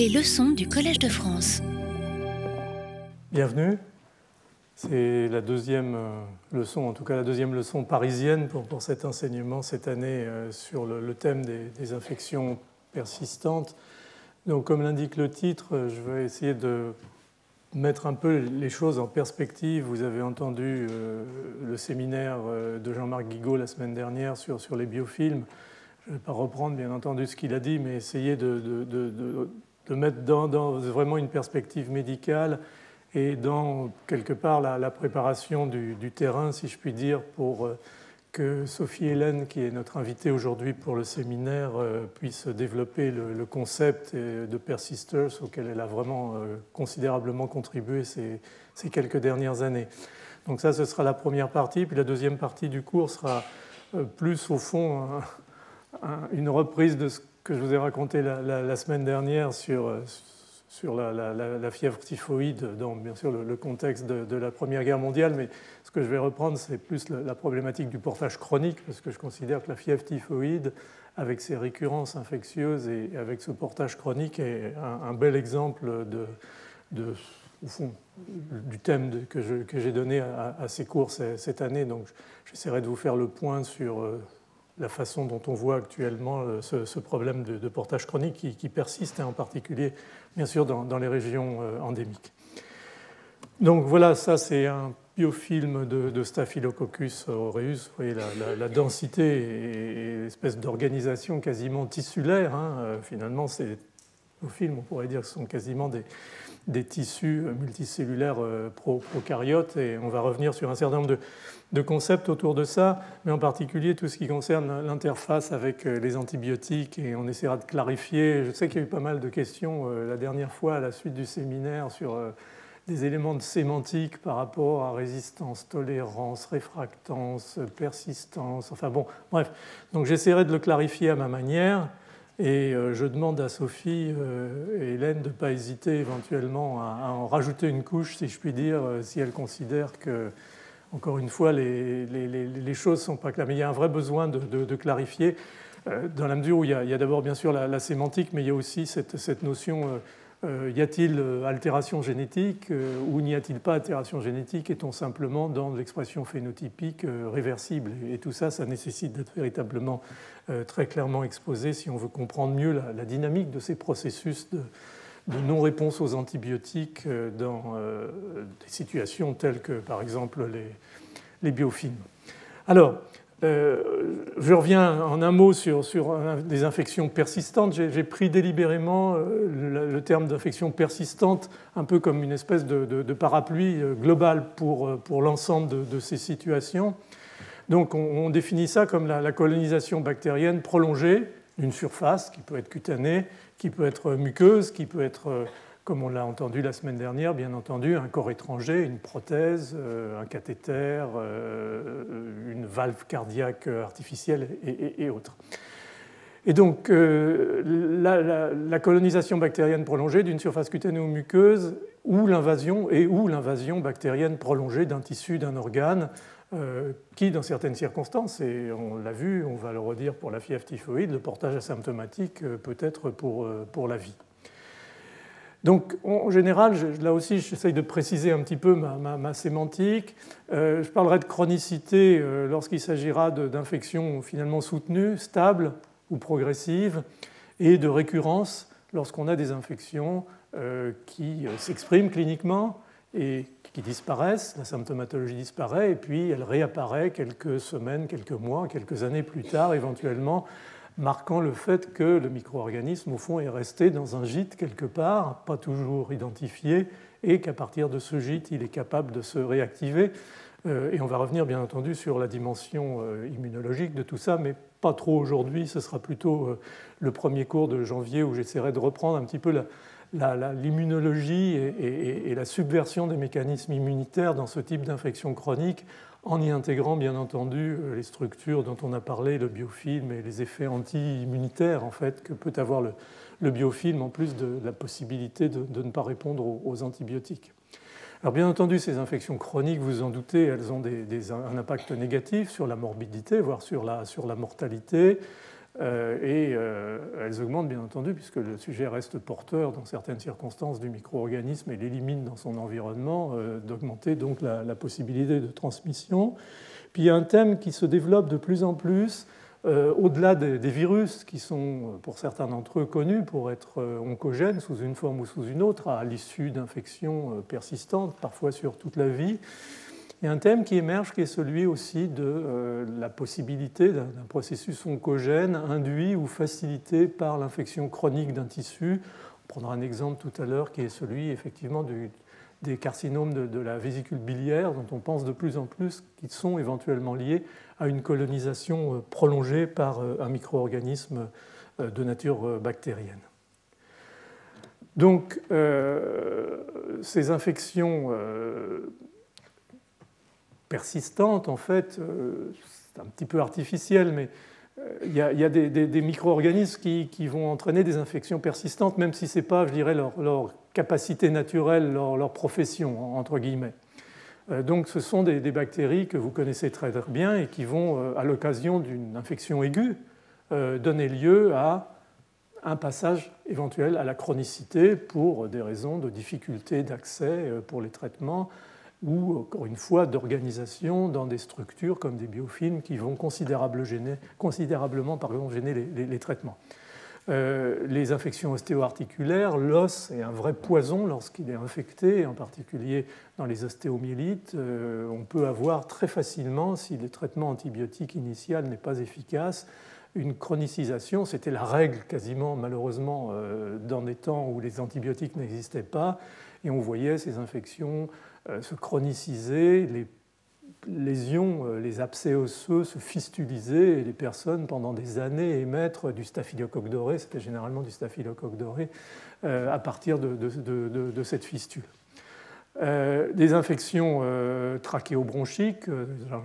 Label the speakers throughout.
Speaker 1: Les leçons du Collège de France.
Speaker 2: Bienvenue. C'est la deuxième euh, leçon, en tout cas la deuxième leçon parisienne pour, pour cet enseignement cette année euh, sur le, thème des, infections persistantes. Donc, comme l'indique le titre, euh, je vais essayer de mettre un peu les choses en perspective. Vous avez entendu le séminaire de Jean-Marc Guigaud la semaine dernière sur, les biofilms. Je ne vais pas reprendre bien entendu ce qu'il a dit, mais essayer de, mettre dans, vraiment une perspective médicale et dans quelque part la, préparation du, terrain, si je puis dire, pour euh, que Sophie Hélène, qui est notre invitée aujourd'hui pour le séminaire, euh, puisse développer le, concept de persisters auquel elle a vraiment euh, considérablement contribué ces, ces, quelques dernières années. Donc ça, ce sera la première partie. Puis la deuxième partie du cours sera plus au fond une reprise de ce que je vous ai raconté la, semaine dernière sur sur la, fièvre typhoïde dans bien sûr le, contexte de, la Première Guerre mondiale, mais ce que je vais reprendre, c'est plus la, problématique du portage chronique, parce que je considère que la fièvre typhoïde, avec ses récurrences infectieuses et avec ce portage chronique, est un, bel exemple de, du thème que j'ai donné à, ces cours cette année. Donc j'essaierai de vous faire le point sur euh, la façon dont on voit actuellement euh, ce, problème de, portage chronique qui, persiste, et en particulier, bien sûr, dans, les régions euh, endémiques. Donc voilà, ça c'est un biofilm de, Staphylococcus aureus. Vous voyez la, densité et, l'espèce d'organisation quasiment tissulaire. Hein. Euh, finalement, ces biofilms, on pourrait dire, sont quasiment des, des tissus multicellulaires prokaryotes. Et on va revenir sur un certain nombre de concepts autour de ça, mais en particulier tout ce qui concerne l'interface avec euh, les antibiotiques, et on essaiera de clarifier. Je sais qu'il y a eu pas mal de questions euh, la dernière fois à la suite du séminaire sur euh, des éléments de sémantique par rapport à résistance, tolérance, réfractance, persistance, enfin bon, bref. Donc j'essaierai de le clarifier à ma manière. Et je demande à Sophie et Hélène de ne pas hésiter éventuellement à, en rajouter une couche, si je puis dire, si elles considèrent que encore une fois, les, choses ne sont pas claires. Mais il y a un vrai besoin de, clarifier, euh, dans la mesure où il y a, d'abord bien sûr la, sémantique, mais il y a aussi cette, notion euh, euh, y a-t-il altération génétique ou n'y a-t-il pas altération génétique Est-on simplement dans l'expression phénotypique réversible? Et tout ça, ça nécessite d'être véritablement très clairement exposé si on veut comprendre mieux la, dynamique de ces processus de, non-réponse aux antibiotiques euh, dans euh, des situations telles que, par exemple, les, les biofilms. Alors, euh, je reviens en un mot sur, sur des infections persistantes. J'ai pris délibérément le, terme d'infection persistante un peu comme une espèce de, parapluie global pour, pour l'ensemble de, ces situations. Donc on, définit ça comme la, colonisation bactérienne prolongée d'une surface qui peut être cutanée qui peut être muqueuse, qui peut être, euh, comme on l'a entendu la semaine dernière, bien entendu, un corps étranger, une prothèse, euh, un cathéter, euh, une valve cardiaque artificielle et, autres. Et donc, la, colonisation bactérienne prolongée d'une surface cutanée ou muqueuse, ou l'invasion et ou l'invasion bactérienne prolongée d'un tissu, d'un organe, euh, qui, dans certaines circonstances, et on l'a vu, on va le redire pour la fièvre typhoïde, le portage asymptomatique euh, peut être pour, euh, pour la vie. Donc, en général, là aussi, j'essaye de préciser un petit peu ma, sémantique. je parlerai de chronicité lorsqu'il s'agira d'infections finalement soutenues, stables ou progressives, et de récurrence lorsqu'on a des infections qui s'expriment cliniquement et qui disparaissent, la symptomatologie disparaît et puis elle réapparaît quelques semaines, quelques mois, quelques années plus tard éventuellement, marquant le fait que le micro-organisme au fond est resté dans un gîte quelque part, pas toujours identifié, et qu'à partir de ce gîte, il est capable de se réactiver. Euh, et on va revenir bien entendu sur la dimension euh, immunologique de tout ça, mais pas trop aujourd'hui, ce sera plutôt euh, le premier cours de janvier où j'essaierai de reprendre un petit peu la, l'immunologie et, la subversion des mécanismes immunitaires dans ce type d'infection chronique en y intégrant bien entendu les structures dont on a parlé, le biofilm et les effets anti-immunitaires en fait que peut avoir le, biofilm en plus de, la possibilité de, ne pas répondre aux, antibiotiques. Alors bien entendu, ces infections chroniques, vous en doutez, elles ont un impact négatif sur la morbidité, voire sur la, sur la mortalité. Et elles augmentent bien entendu puisque le sujet reste porteur dans certaines circonstances du micro-organisme et l'élimine dans son environnement, d'augmenter donc la, possibilité de transmission. Puis il y a un thème qui se développe de plus en plus euh, au-delà des, virus qui sont, pour certains d'entre eux, connus pour être euh, oncogènes sous une forme ou sous une autre, à l'issue d'infections euh, persistantes, parfois sur toute la vie, a un thème qui émerge qui est celui aussi de la possibilité d'un processus oncogène induit ou facilité par l'infection chronique d'un tissu. On prendra un exemple tout à l'heure qui est celui effectivement des carcinomes de, la vésicule biliaire dont on pense de plus en plus qu'ils sont éventuellement liés à une colonisation euh, prolongée par euh, un micro-organisme euh, de nature bactérienne. Donc, ces infections persistantes, en fait, c'est un petit peu artificiel, mais il y a, des, micro-organismes qui, vont entraîner des infections persistantes, même si ce n'est pas, je dirais, leur, capacité naturelle, leur, profession, entre guillemets. Euh, donc ce sont des, bactéries que vous connaissez très bien et qui vont, euh, à l'occasion d'une infection aiguë, euh, donner lieu à un passage éventuel à la chronicité pour des raisons de difficulté d'accès pour les traitements ou, encore une fois, d'organisation dans des structures comme des biofilms qui vont considérablement gêner les traitements. Euh, les infections ostéo-articulaires, l'os est un vrai poison lorsqu'il est infecté, en particulier dans les ostéomyélites. Euh, on peut avoir très facilement, si le traitement antibiotique initial n'est pas efficace, une chronicisation. C'était la règle quasiment, malheureusement, euh, dans des temps où les antibiotiques n'existaient pas. Et on voyait ces infections se chroniciser, les lésions, euh, les abcès osseux se fistulisaient et les personnes pendant des années émettre du staphylocoque doré, c'était généralement du staphylocoque doré, euh, à partir de, cette fistule. Euh, des infections trachéobronchiques,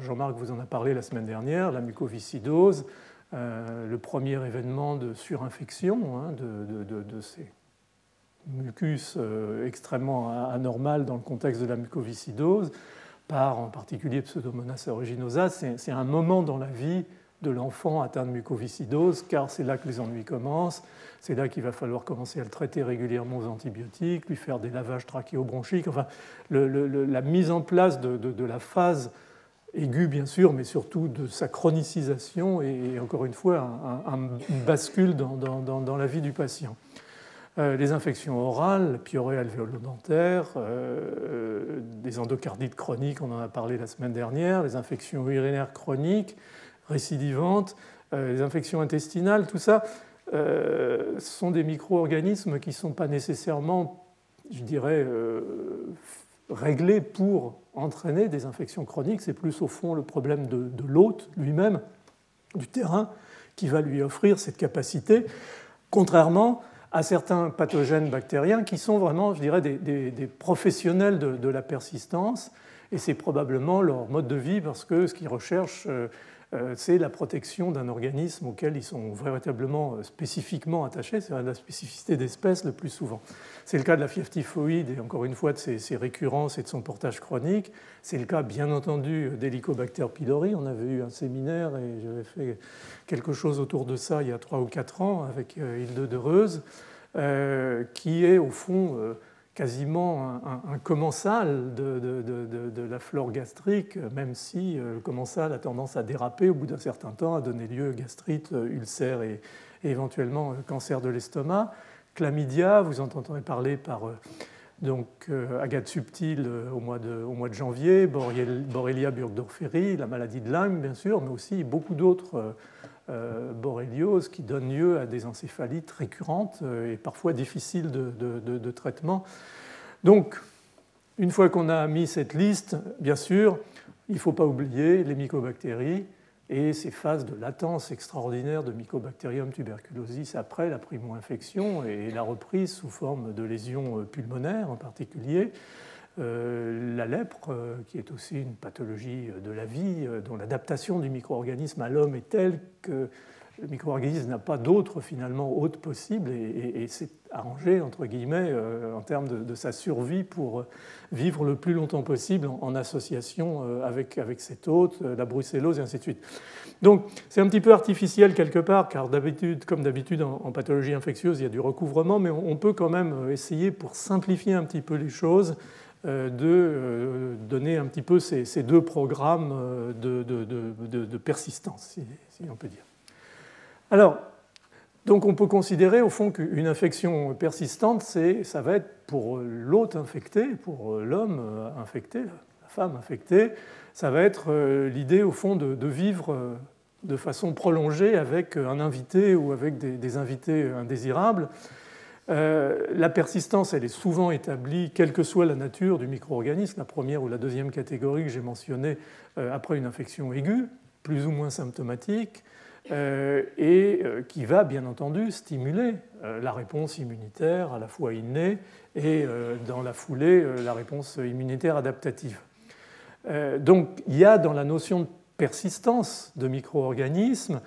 Speaker 2: Jean-Marc vous en a parlé la semaine dernière, la mucoviscidose, le premier événement de surinfection hein, de, ces mucus extrêmement anormal dans le contexte de la mucoviscidose par en particulier Pseudomonas aeruginosa, c'est un moment dans la vie de l'enfant atteint de mucoviscidose, car c'est là que les ennuis commencent, c'est là qu'il va falloir commencer à le traiter régulièrement aux antibiotiques, lui faire des lavages trachéobronchiques, enfin, la mise en place de, la phase aiguë, bien sûr, mais surtout de sa chronicisation et, encore une fois, un, bascule dans la vie du patient. Euh, les infections orales, piorées alvéolo-dentaires, euh, euh, des endocardites chroniques, on en a parlé la semaine dernière, les infections urinaires chroniques, récidivantes, les infections intestinales, tout ça, sont des micro-organismes qui ne sont pas nécessairement, je dirais, réglés pour entraîner des infections chroniques. C'est plus au fond le problème de l'hôte lui-même, du terrain, qui va lui offrir cette capacité, contrairement à certains pathogènes bactériens qui sont vraiment, je dirais, des, professionnels de, la persistance. Et c'est probablement leur mode de vie parce que ce qu'ils recherchent, euh, c'est la protection d'un organisme auquel ils sont véritablement euh, spécifiquement attachés, c'est la spécificité d'espèce le plus souvent. C'est le cas de la fièvre typhoïde et encore une fois de ses, récurrences et de son portage chronique. C'est le cas bien entendu d'Helicobacter pylori. On avait eu un séminaire et j'avais fait quelque chose autour de ça il y a trois ou quatre ans avec Hilde de Reuse, qui est au fond quasiment un, commensal de, la flore gastrique, même si euh, le commensal a tendance à déraper au bout d'un certain temps, à donner lieu à gastrite, euh, ulcère et, éventuellement euh, cancer de l'estomac. Chlamydia, vous entendrez parler par donc, Agathe Subtil au mois, de, au mois de janvier, Borrelia burgdorferi, la maladie de Lyme bien sûr, mais aussi beaucoup d'autres borréliose qui donne lieu à des encéphalites récurrentes euh, et parfois difficiles de, traitement. Donc, une fois qu'on a mis cette liste, bien sûr, il ne faut pas oublier les mycobactéries et ces phases de latence extraordinaire de Mycobacterium tuberculosis après la primo-infection et la reprise sous forme de lésions euh, pulmonaires en particulier. Euh, la lèpre, euh, qui est aussi une pathologie de la vie, euh, dont l'adaptation du micro-organisme à l'homme est telle que le micro-organisme n'a pas d'autre finalement hôte possible et, c'est arrangé entre guillemets euh, en termes de, sa survie pour euh, vivre le plus longtemps possible en, association euh, avec, avec cet hôte, la brucellose et ainsi de suite. Donc c'est un petit peu artificiel quelque part car d'habitude, comme d'habitude en, pathologie infectieuse, il y a du recouvrement, mais on, peut quand même essayer pour simplifier un petit peu les choses de donner un petit peu ces, deux programmes de, de persistance, si on peut dire. Alors, donc on peut considérer au fond qu'une infection persistante, ça va être pour l'hôte infecté, pour l'homme infecté, la femme infectée, ça va être euh, l'idée au fond de, vivre euh, de façon prolongée avec un invité ou avec des, invités indésirables. Euh, la persistance, elle est souvent établie, quelle que soit la nature du micro-organisme, la première ou la deuxième catégorie que j'ai mentionnée après une infection aiguë, plus ou moins symptomatique. Euh, et euh, qui va bien entendu stimuler euh, la réponse immunitaire à la fois innée et dans la foulée la réponse immunitaire adaptative. Donc il y a dans la notion de persistance de micro-organismes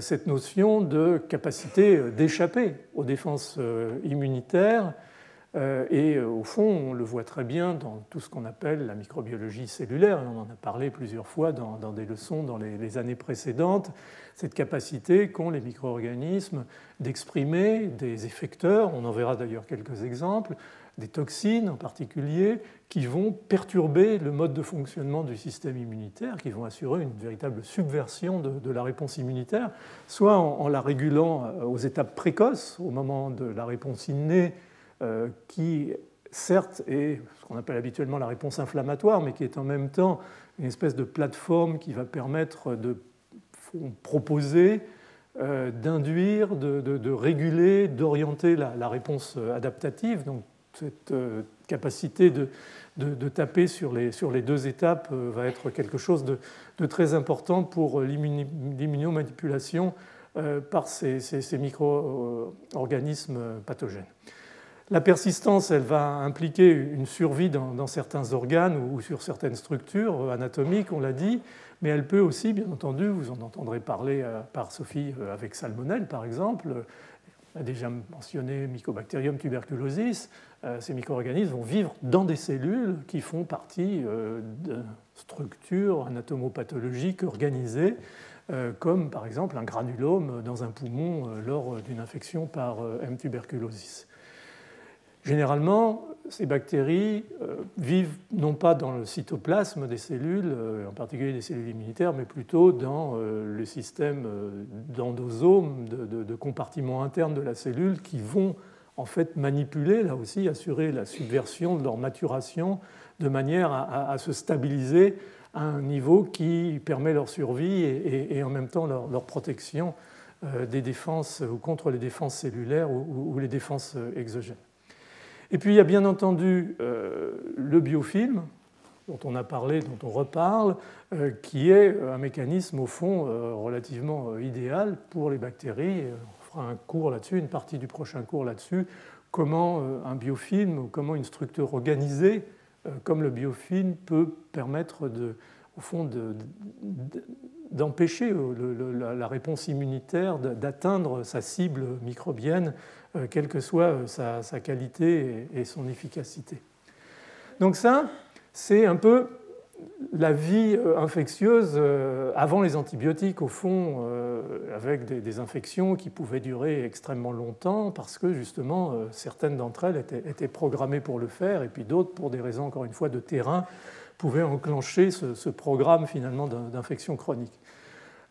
Speaker 2: cette notion de capacité d'échapper aux défenses immunitaires euh, et euh, au fond, on le voit très bien dans tout ce qu'on appelle la microbiologie cellulaire, on en a parlé plusieurs fois dans, des leçons dans les, années précédentes, cette capacité qu'ont les micro-organismes d'exprimer des effecteurs, on en verra d'ailleurs quelques exemples, des toxines en particulier, qui vont perturber le mode de fonctionnement du système immunitaire, qui vont assurer une véritable subversion de, la réponse immunitaire, soit en, la régulant euh, aux étapes précoces, au moment de la réponse innée, euh, qui certes est ce qu'on appelle habituellement la réponse inflammatoire, mais qui est en même temps une espèce de plateforme qui va permettre de proposer, euh, d'induire, de, réguler, d'orienter la, réponse adaptative. Cette euh, capacité de, taper sur les, sur les, deux étapes va être quelque chose de, très important pour l'immunomanipulation par ces, ces micro-organismes pathogènes. La persistance, elle va impliquer une survie dans, certains organes ou, sur certaines structures anatomiques, on l'a dit, mais elle peut aussi, bien entendu, vous en entendrez parler euh, par Sophie euh, avec salmonelle, par exemple. Elle a déjà mentionné Mycobacterium tuberculosis. Euh, ces micro-organismes vont vivre dans des cellules qui font partie de structures anatomopathologiques organisées, comme par exemple un granulome dans un poumon lors d'une infection par M. tuberculosis. Généralement, ces bactéries euh, vivent non pas dans le cytoplasme des cellules, euh, en particulier des cellules immunitaires, mais plutôt dans euh, le système d'endosomes, de, compartiments internes de la cellule, qui vont en fait manipuler, là aussi, assurer la subversion de leur maturation de manière à, se stabiliser à un niveau qui permet leur survie et, en même temps leur, protection des défenses ou contre les défenses cellulaires ou les défenses exogènes. Et puis il y a bien entendu euh, le biofilm, dont on a parlé, dont on reparle, euh, qui est un mécanisme au fond euh, relativement idéal pour les bactéries. Un cours là-dessus, une partie du prochain cours là-dessus, comment un biofilm ou comment une structure organisée comme le biofilm peut permettre de, au fond d'empêcher la réponse immunitaire d'atteindre sa cible microbienne euh, quelle que soit euh, sa, qualité et son efficacité. Donc ça, c'est un peu la vie euh, infectieuse avant les antibiotiques, au fond, avec des, infections qui pouvaient durer extrêmement longtemps parce que justement certaines d'entre elles étaient, programmées pour le faire et puis d'autres, pour des raisons encore une fois de terrain, pouvaient enclencher ce programme finalement d'infection chronique.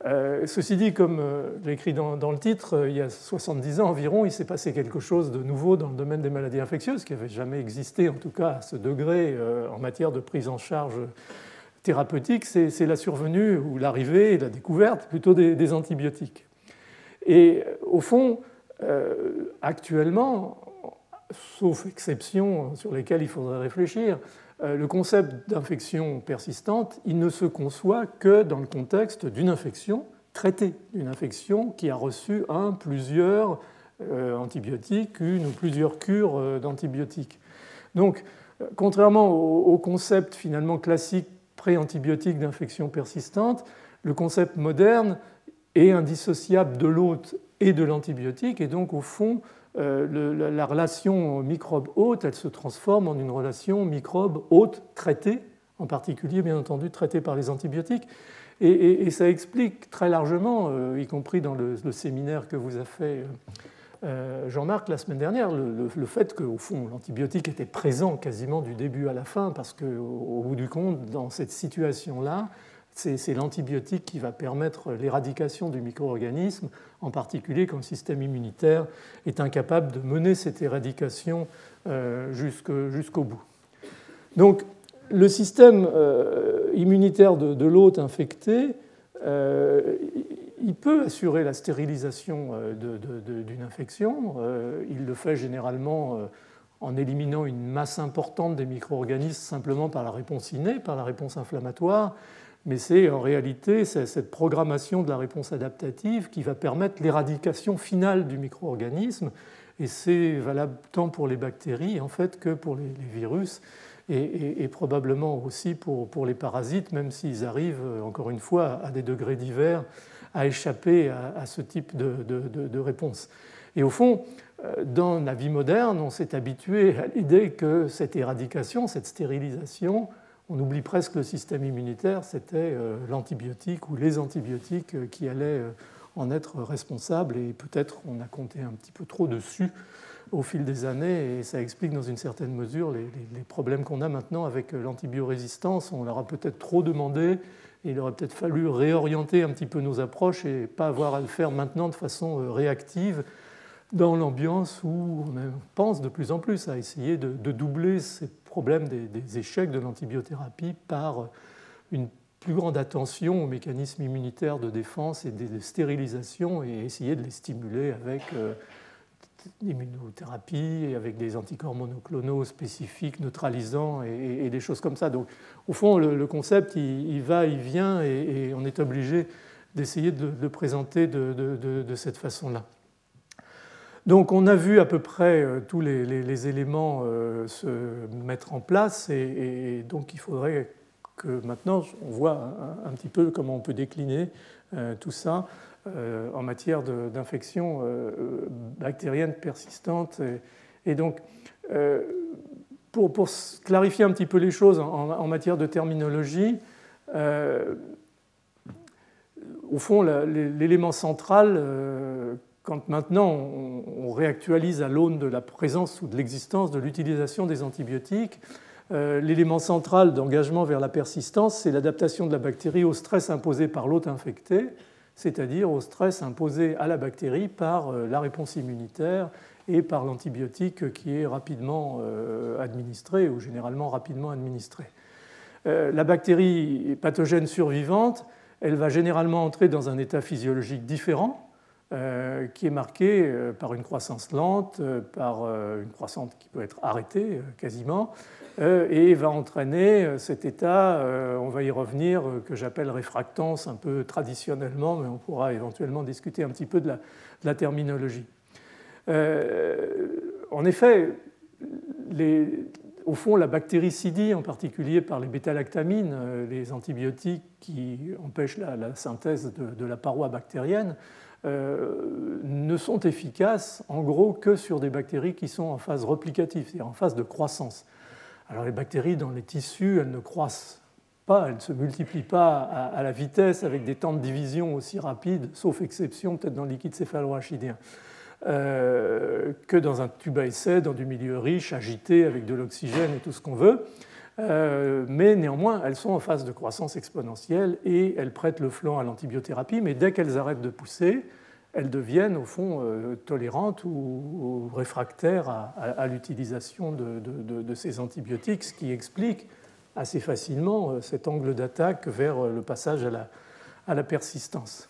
Speaker 2: Euh, ceci dit, comme euh, j'ai écrit dans, le titre, euh, il y a 70 ans environ, il s'est passé quelque chose de nouveau dans le domaine des maladies infectieuses qui n'avait jamais existé, en tout cas à ce degré, en matière de prise en charge thérapeutique. C'est la survenue ou l'arrivée la découverte plutôt des, antibiotiques. Et au fond, actuellement, sauf exceptions sur lesquelles il faudrait réfléchir, euh, le concept d'infection persistante, il ne se conçoit que dans le contexte d'une infection traitée, d'une infection qui a reçu un, plusieurs euh, antibiotiques, une ou plusieurs cures euh, d'antibiotiques. Donc, contrairement au, concept finalement classique pré-antibiotique d'infection persistante, le concept moderne est indissociable de l'hôte et de l'antibiotique, et donc au fond, euh, la, relation microbe-hôte, elle se transforme en une relation microbe-hôte traitée, en particulier bien entendu traitée par les antibiotiques. Et, ça explique très largement, euh, y compris dans le, séminaire que vous a fait euh, Jean-Marc la semaine dernière, le, fait qu'au fond l'antibiotique était présent quasiment du début à la fin, parce qu'au bout du compte, dans cette situation-là, c'est l'antibiotique qui va permettre l'éradication du micro-organisme, en particulier quand le système immunitaire est incapable de mener cette éradication euh, jusqu'au bout. Donc, le système euh, immunitaire de, l'hôte infecté, euh, il peut assurer la stérilisation d'une infection. il le fait généralement en éliminant une masse importante des micro-organismes simplement par la réponse innée, par la réponse inflammatoire mais c'est en réalité cette programmation de la réponse adaptative qui va permettre l'éradication finale du micro-organisme, et c'est valable tant pour les bactéries en fait que pour les, virus, et, probablement aussi pour, les parasites, même s'ils arrivent, encore une fois, à des degrés divers, à échapper à, ce type de, de, de réponse. Et au fond, euh, dans la vie moderne, on s'est habitué à l'idée que cette éradication, cette stérilisation, on oublie presque le système immunitaire, c'était euh, l'antibiotique ou les antibiotiques euh, qui allaient euh, en être responsables. Et peut-être on a compté un petit peu trop dessus au fil des années. Et ça explique dans une certaine mesure les, problèmes qu'on a maintenant avec l'antibiorésistance. On leur a peut-être trop demandé. Et il aurait peut-être fallu réorienter un petit peu nos approches et pas avoir à le faire maintenant de façon réactive dans l'ambiance où on pense de plus en plus à essayer de, doubler ces problèmes des, échecs de l'antibiothérapie par une plus grande attention aux mécanismes immunitaires de défense et de stérilisation et essayer de les stimuler avec euh, l'immunothérapie et avec des anticorps monoclonaux spécifiques, neutralisants et, des choses comme ça. Donc, au fond, le, concept, il, va, il vient et, on est obligé d'essayer de le présenter de cette façon-là. Donc on a vu à peu près euh, tous les, éléments euh, se mettre en place et, donc il faudrait que maintenant on voit un, petit peu comment on peut décliner euh, tout ça en matière d'infection bactérienne persistante. Et, donc pour, clarifier un petit peu les choses en, matière de terminologie, au fond l'élément central quand maintenant on, réactualise à l'aune de la présence ou de l'existence de l'utilisation des antibiotiques, euh, l'élément central d'engagement vers la persistance, c'est l'adaptation de la bactérie au stress imposé par l'hôte infecté, c'est-à-dire au stress imposé à la bactérie par euh, la réponse immunitaire et par l'antibiotique qui est rapidement euh, administré ou généralement rapidement administré. La bactérie pathogène survivante, elle va généralement entrer dans un état physiologique différent qui est marqué euh, par une croissance lente, euh, par une croissance qui peut être arrêtée quasiment, et va entraîner cet état, on va y revenir, que j'appelle réfractance un peu traditionnellement, mais on pourra éventuellement discuter un petit peu de la, terminologie. en effet, au fond, la bactéricidie, en particulier par les bêta-lactamines, les antibiotiques qui empêchent la, synthèse de, la paroi bactérienne, euh, ne sont efficaces en gros que sur des bactéries qui sont en phase replicative, c'est-à-dire en phase de croissance. Alors les bactéries dans les tissus, elles ne croissent pas, elles ne se multiplient pas à, la vitesse avec des temps de division aussi rapides, sauf exception peut-être dans le liquide céphalorachidien. Euh, que dans un tube à essai, dans du milieu riche, agité, avec de l'oxygène et tout ce qu'on veut. Euh, mais néanmoins, elles sont en phase de croissance exponentielle et elles prêtent le flanc à l'antibiothérapie, mais dès qu'elles arrêtent de pousser, elles deviennent au fond euh, tolérantes ou, réfractaires à, l'utilisation de, ces antibiotiques, ce qui explique assez facilement euh, cet angle d'attaque vers le passage à la, persistance.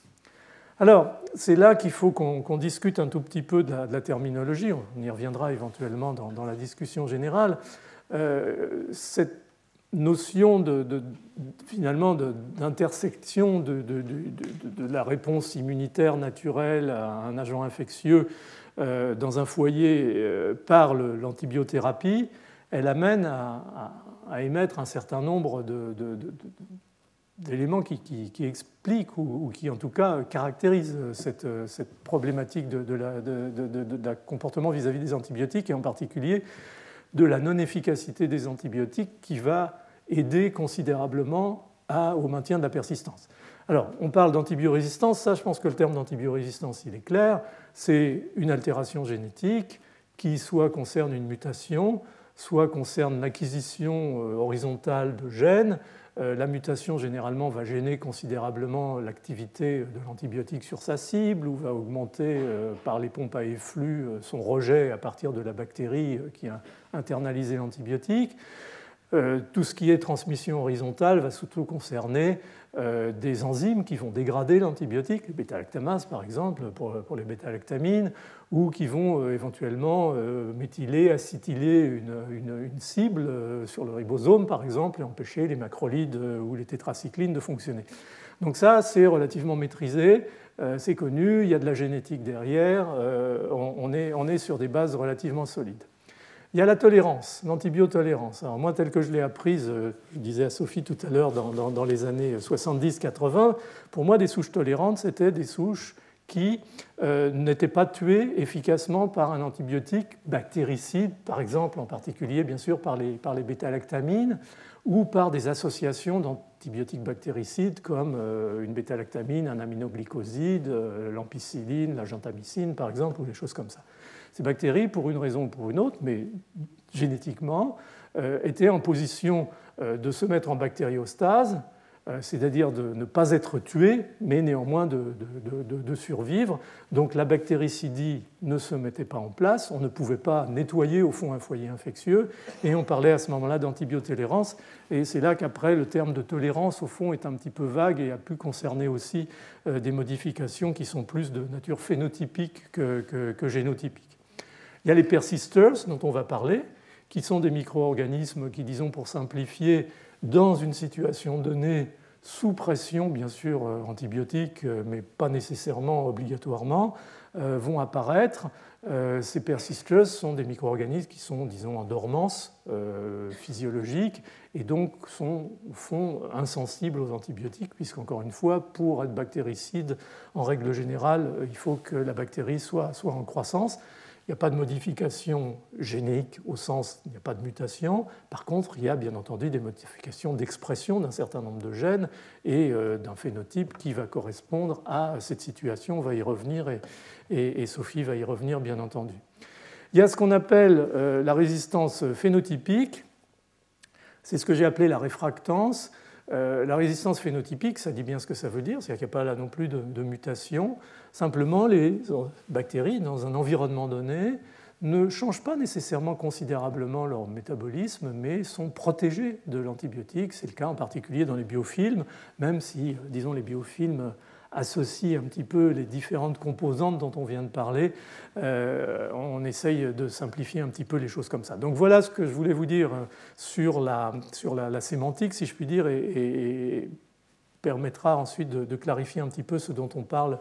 Speaker 2: Alors, c'est là qu'il faut qu'on discute un tout petit peu de la, terminologie, on y reviendra éventuellement dans la discussion générale. Euh, cette notion de, finalement d'intersection de, la réponse immunitaire naturelle à un agent infectieux euh, dans un foyer euh, par l'antibiothérapie, elle amène à, émettre un certain nombre d'éléments qui, expliquent ou, qui en tout cas caractérisent cette, problématique de, la, comportement vis-à-vis des antibiotiques et en particulier de la non-efficacité des antibiotiques qui va aider considérablement au maintien de la persistance. Alors, on parle d'antibiorésistance, ça je pense que le terme d'antibiorésistance il est clair, c'est une altération génétique qui soit concerne une mutation, soit concerne l'acquisition euh, horizontale de gènes, la mutation, généralement, va gêner considérablement l'activité de l'antibiotique sur sa cible ou va augmenter euh, par les pompes à efflux euh, son rejet à partir de la bactérie qui a internalisé l'antibiotique. Tout ce qui est transmission horizontale va surtout concerner euh, des enzymes qui vont dégrader l'antibiotique, les bêta-lactamases par exemple, pour, les bêta-lactamines, ou qui vont euh, éventuellement euh, méthyler, acetyler une, cible sur le ribosome par exemple et empêcher les macrolides ou les tétracyclines de fonctionner. Donc ça, c'est relativement maîtrisé, c'est connu, il y a de la génétique derrière, on est sur des bases relativement solides. Il y a la tolérance, l'antibiotolérance. Alors moi, telle que je l'ai apprise, euh, je disais à Sophie tout à l'heure, dans, les années 70-80, pour moi, des souches tolérantes, c'était des souches qui euh, n'étaient pas tuées efficacement par un antibiotique bactéricide, par exemple, en particulier, bien sûr, par les, par les bêta-lactamines, ou par des associations d'antibiotiques bactéricides comme euh, une bêta-lactamine, un aminoglycoside, l'ampicilline, la gentamicine, par exemple, ou des choses comme ça. Ces bactéries, pour une raison ou pour une autre, mais génétiquement, euh, étaient en position euh, de se mettre en bactériostase, euh, c'est-à-dire de ne pas être tuées, mais néanmoins de, survivre. Donc la bactéricidie ne se mettait pas en place, on ne pouvait pas nettoyer au fond un foyer infectieux, et on parlait à ce moment-là d'antibiotolérance, et c'est là qu'après le terme de tolérance, au fond, est un petit peu vague et a pu concerner aussi des modifications qui sont plus de nature phénotypique que génotypique. Il y a les persisters dont on va parler, qui sont des micro-organismes qui, disons pour simplifier, dans une situation donnée, sous pression, bien sûr, euh, antibiotique, euh, mais pas nécessairement obligatoirement, euh, vont apparaître. Ces persisters sont des micro-organismes qui sont, disons, en dormance physiologique et donc sont, au fond, insensibles aux antibiotiques, puisqu'encore une fois, pour être bactéricide, en règle générale, il faut que la bactérie soit, soit en croissance. Il n'y a pas de modification génique au sens, il n'y a pas de mutation. Par contre, il y a bien entendu des modifications d'expression d'un certain nombre de gènes et euh, d'un phénotype qui va correspondre à cette situation. On va y revenir et, Sophie va y revenir bien entendu. Il y a ce qu'on appelle euh, la résistance phénotypique. C'est ce que j'ai appelé la réfractance. Euh, la résistance phénotypique, ça dit bien ce que ça veut dire, c'est-à-dire qu'il n'y a pas là non plus de, mutation. Simplement, les bactéries, dans un environnement donné, ne changent pas nécessairement considérablement leur métabolisme, mais sont protégées de l'antibiotique. C'est le cas en particulier dans les biofilms, même si, disons, les biofilms associe un petit peu les différentes composantes dont on vient de parler. Euh, on essaye de simplifier un petit peu les choses comme ça. Donc voilà ce que je voulais vous dire sur la, sur la, sémantique, si je puis dire, et, permettra ensuite de, clarifier un petit peu ce dont on parle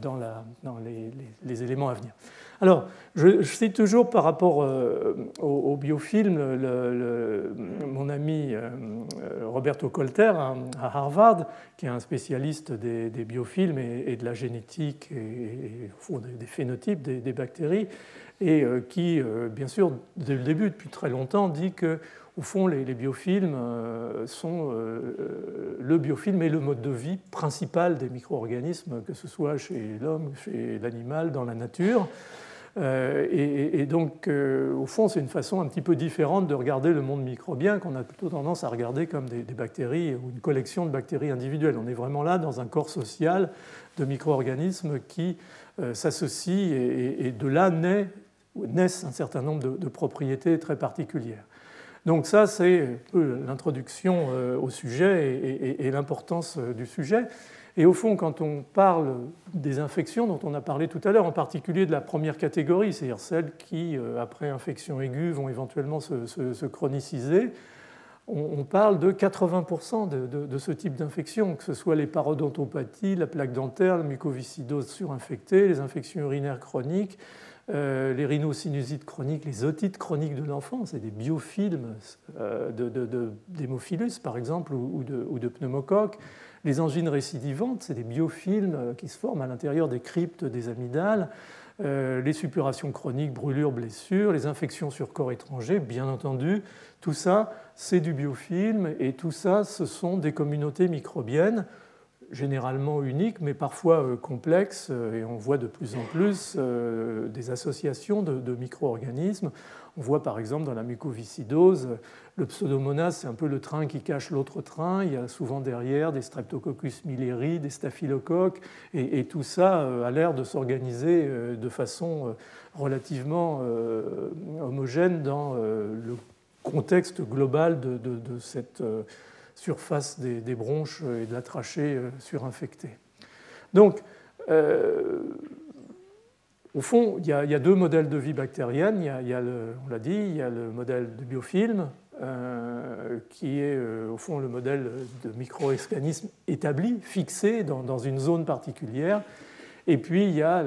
Speaker 2: dans, la, dans les, éléments à venir. Alors, je, cite toujours par rapport euh, au, biofilm mon ami euh, Roberto Colter à Harvard, qui est un spécialiste des, biofilms et, de la génétique et, des, phénotypes des, bactéries, et qui, bien sûr, dès le début, depuis très longtemps, dit que au fond, les, biofilms euh, sont euh, euh, le biofilm est le mode de vie principal des micro-organismes, que ce soit chez l'homme, chez l'animal, dans la nature. Et, donc, au fond, c'est une façon un petit peu différente de regarder le monde microbien qu'on a plutôt tendance à regarder comme des, bactéries ou une collection de bactéries individuelles. On est vraiment là dans un corps social de micro-organismes qui s'associent et, de là naissent un certain nombre de propriétés très particulières. Donc ça, c'est l'introduction euh, au sujet et, l'importance euh, du sujet. Et au fond, quand on parle des infections dont on a parlé tout à l'heure, en particulier de la première catégorie, c'est-à-dire celles qui, euh, après infection aiguë, vont éventuellement se, chroniciser, on, parle de 80% de, ce type d'infection, que ce soit les parodontopathies, la plaque dentaire, la mucoviscidose surinfectée, les infections urinaires chroniques, les rhinosinusites chroniques, les otites chroniques de l'enfant, c'est des biofilms d'hémophilus par exemple ou de, ou. Les angines récidivantes, c'est des biofilms qui se forment à l'intérieur des cryptes des amygdales. Euh, les suppurations chroniques, brûlures, blessures, les infections sur corps étranger, bien entendu. Tout ça, c'est du biofilm et tout ça, ce sont des communautés microbiennes généralement uniques, mais parfois euh, complexes, euh, et on voit de plus en plus des associations de micro-organismes. On voit par exemple dans la mucoviscidose, le pseudomonas, c'est un peu le train qui cache l'autre train. Il y a souvent derrière des streptococcus milleri, des staphylocoques, et, tout ça euh, a l'air de s'organiser euh, de façon euh, relativement homogène dans le contexte global de, cette surface des, bronches et de la trachée surinfectée. Donc, au fond, il y, a, deux modèles de vie bactérienne. Il y a, on l'a dit, il y a le modèle de biofilm, euh, qui est euh, au fond le modèle de micro-organisme établi, fixé dans, une zone particulière. Et puis il y a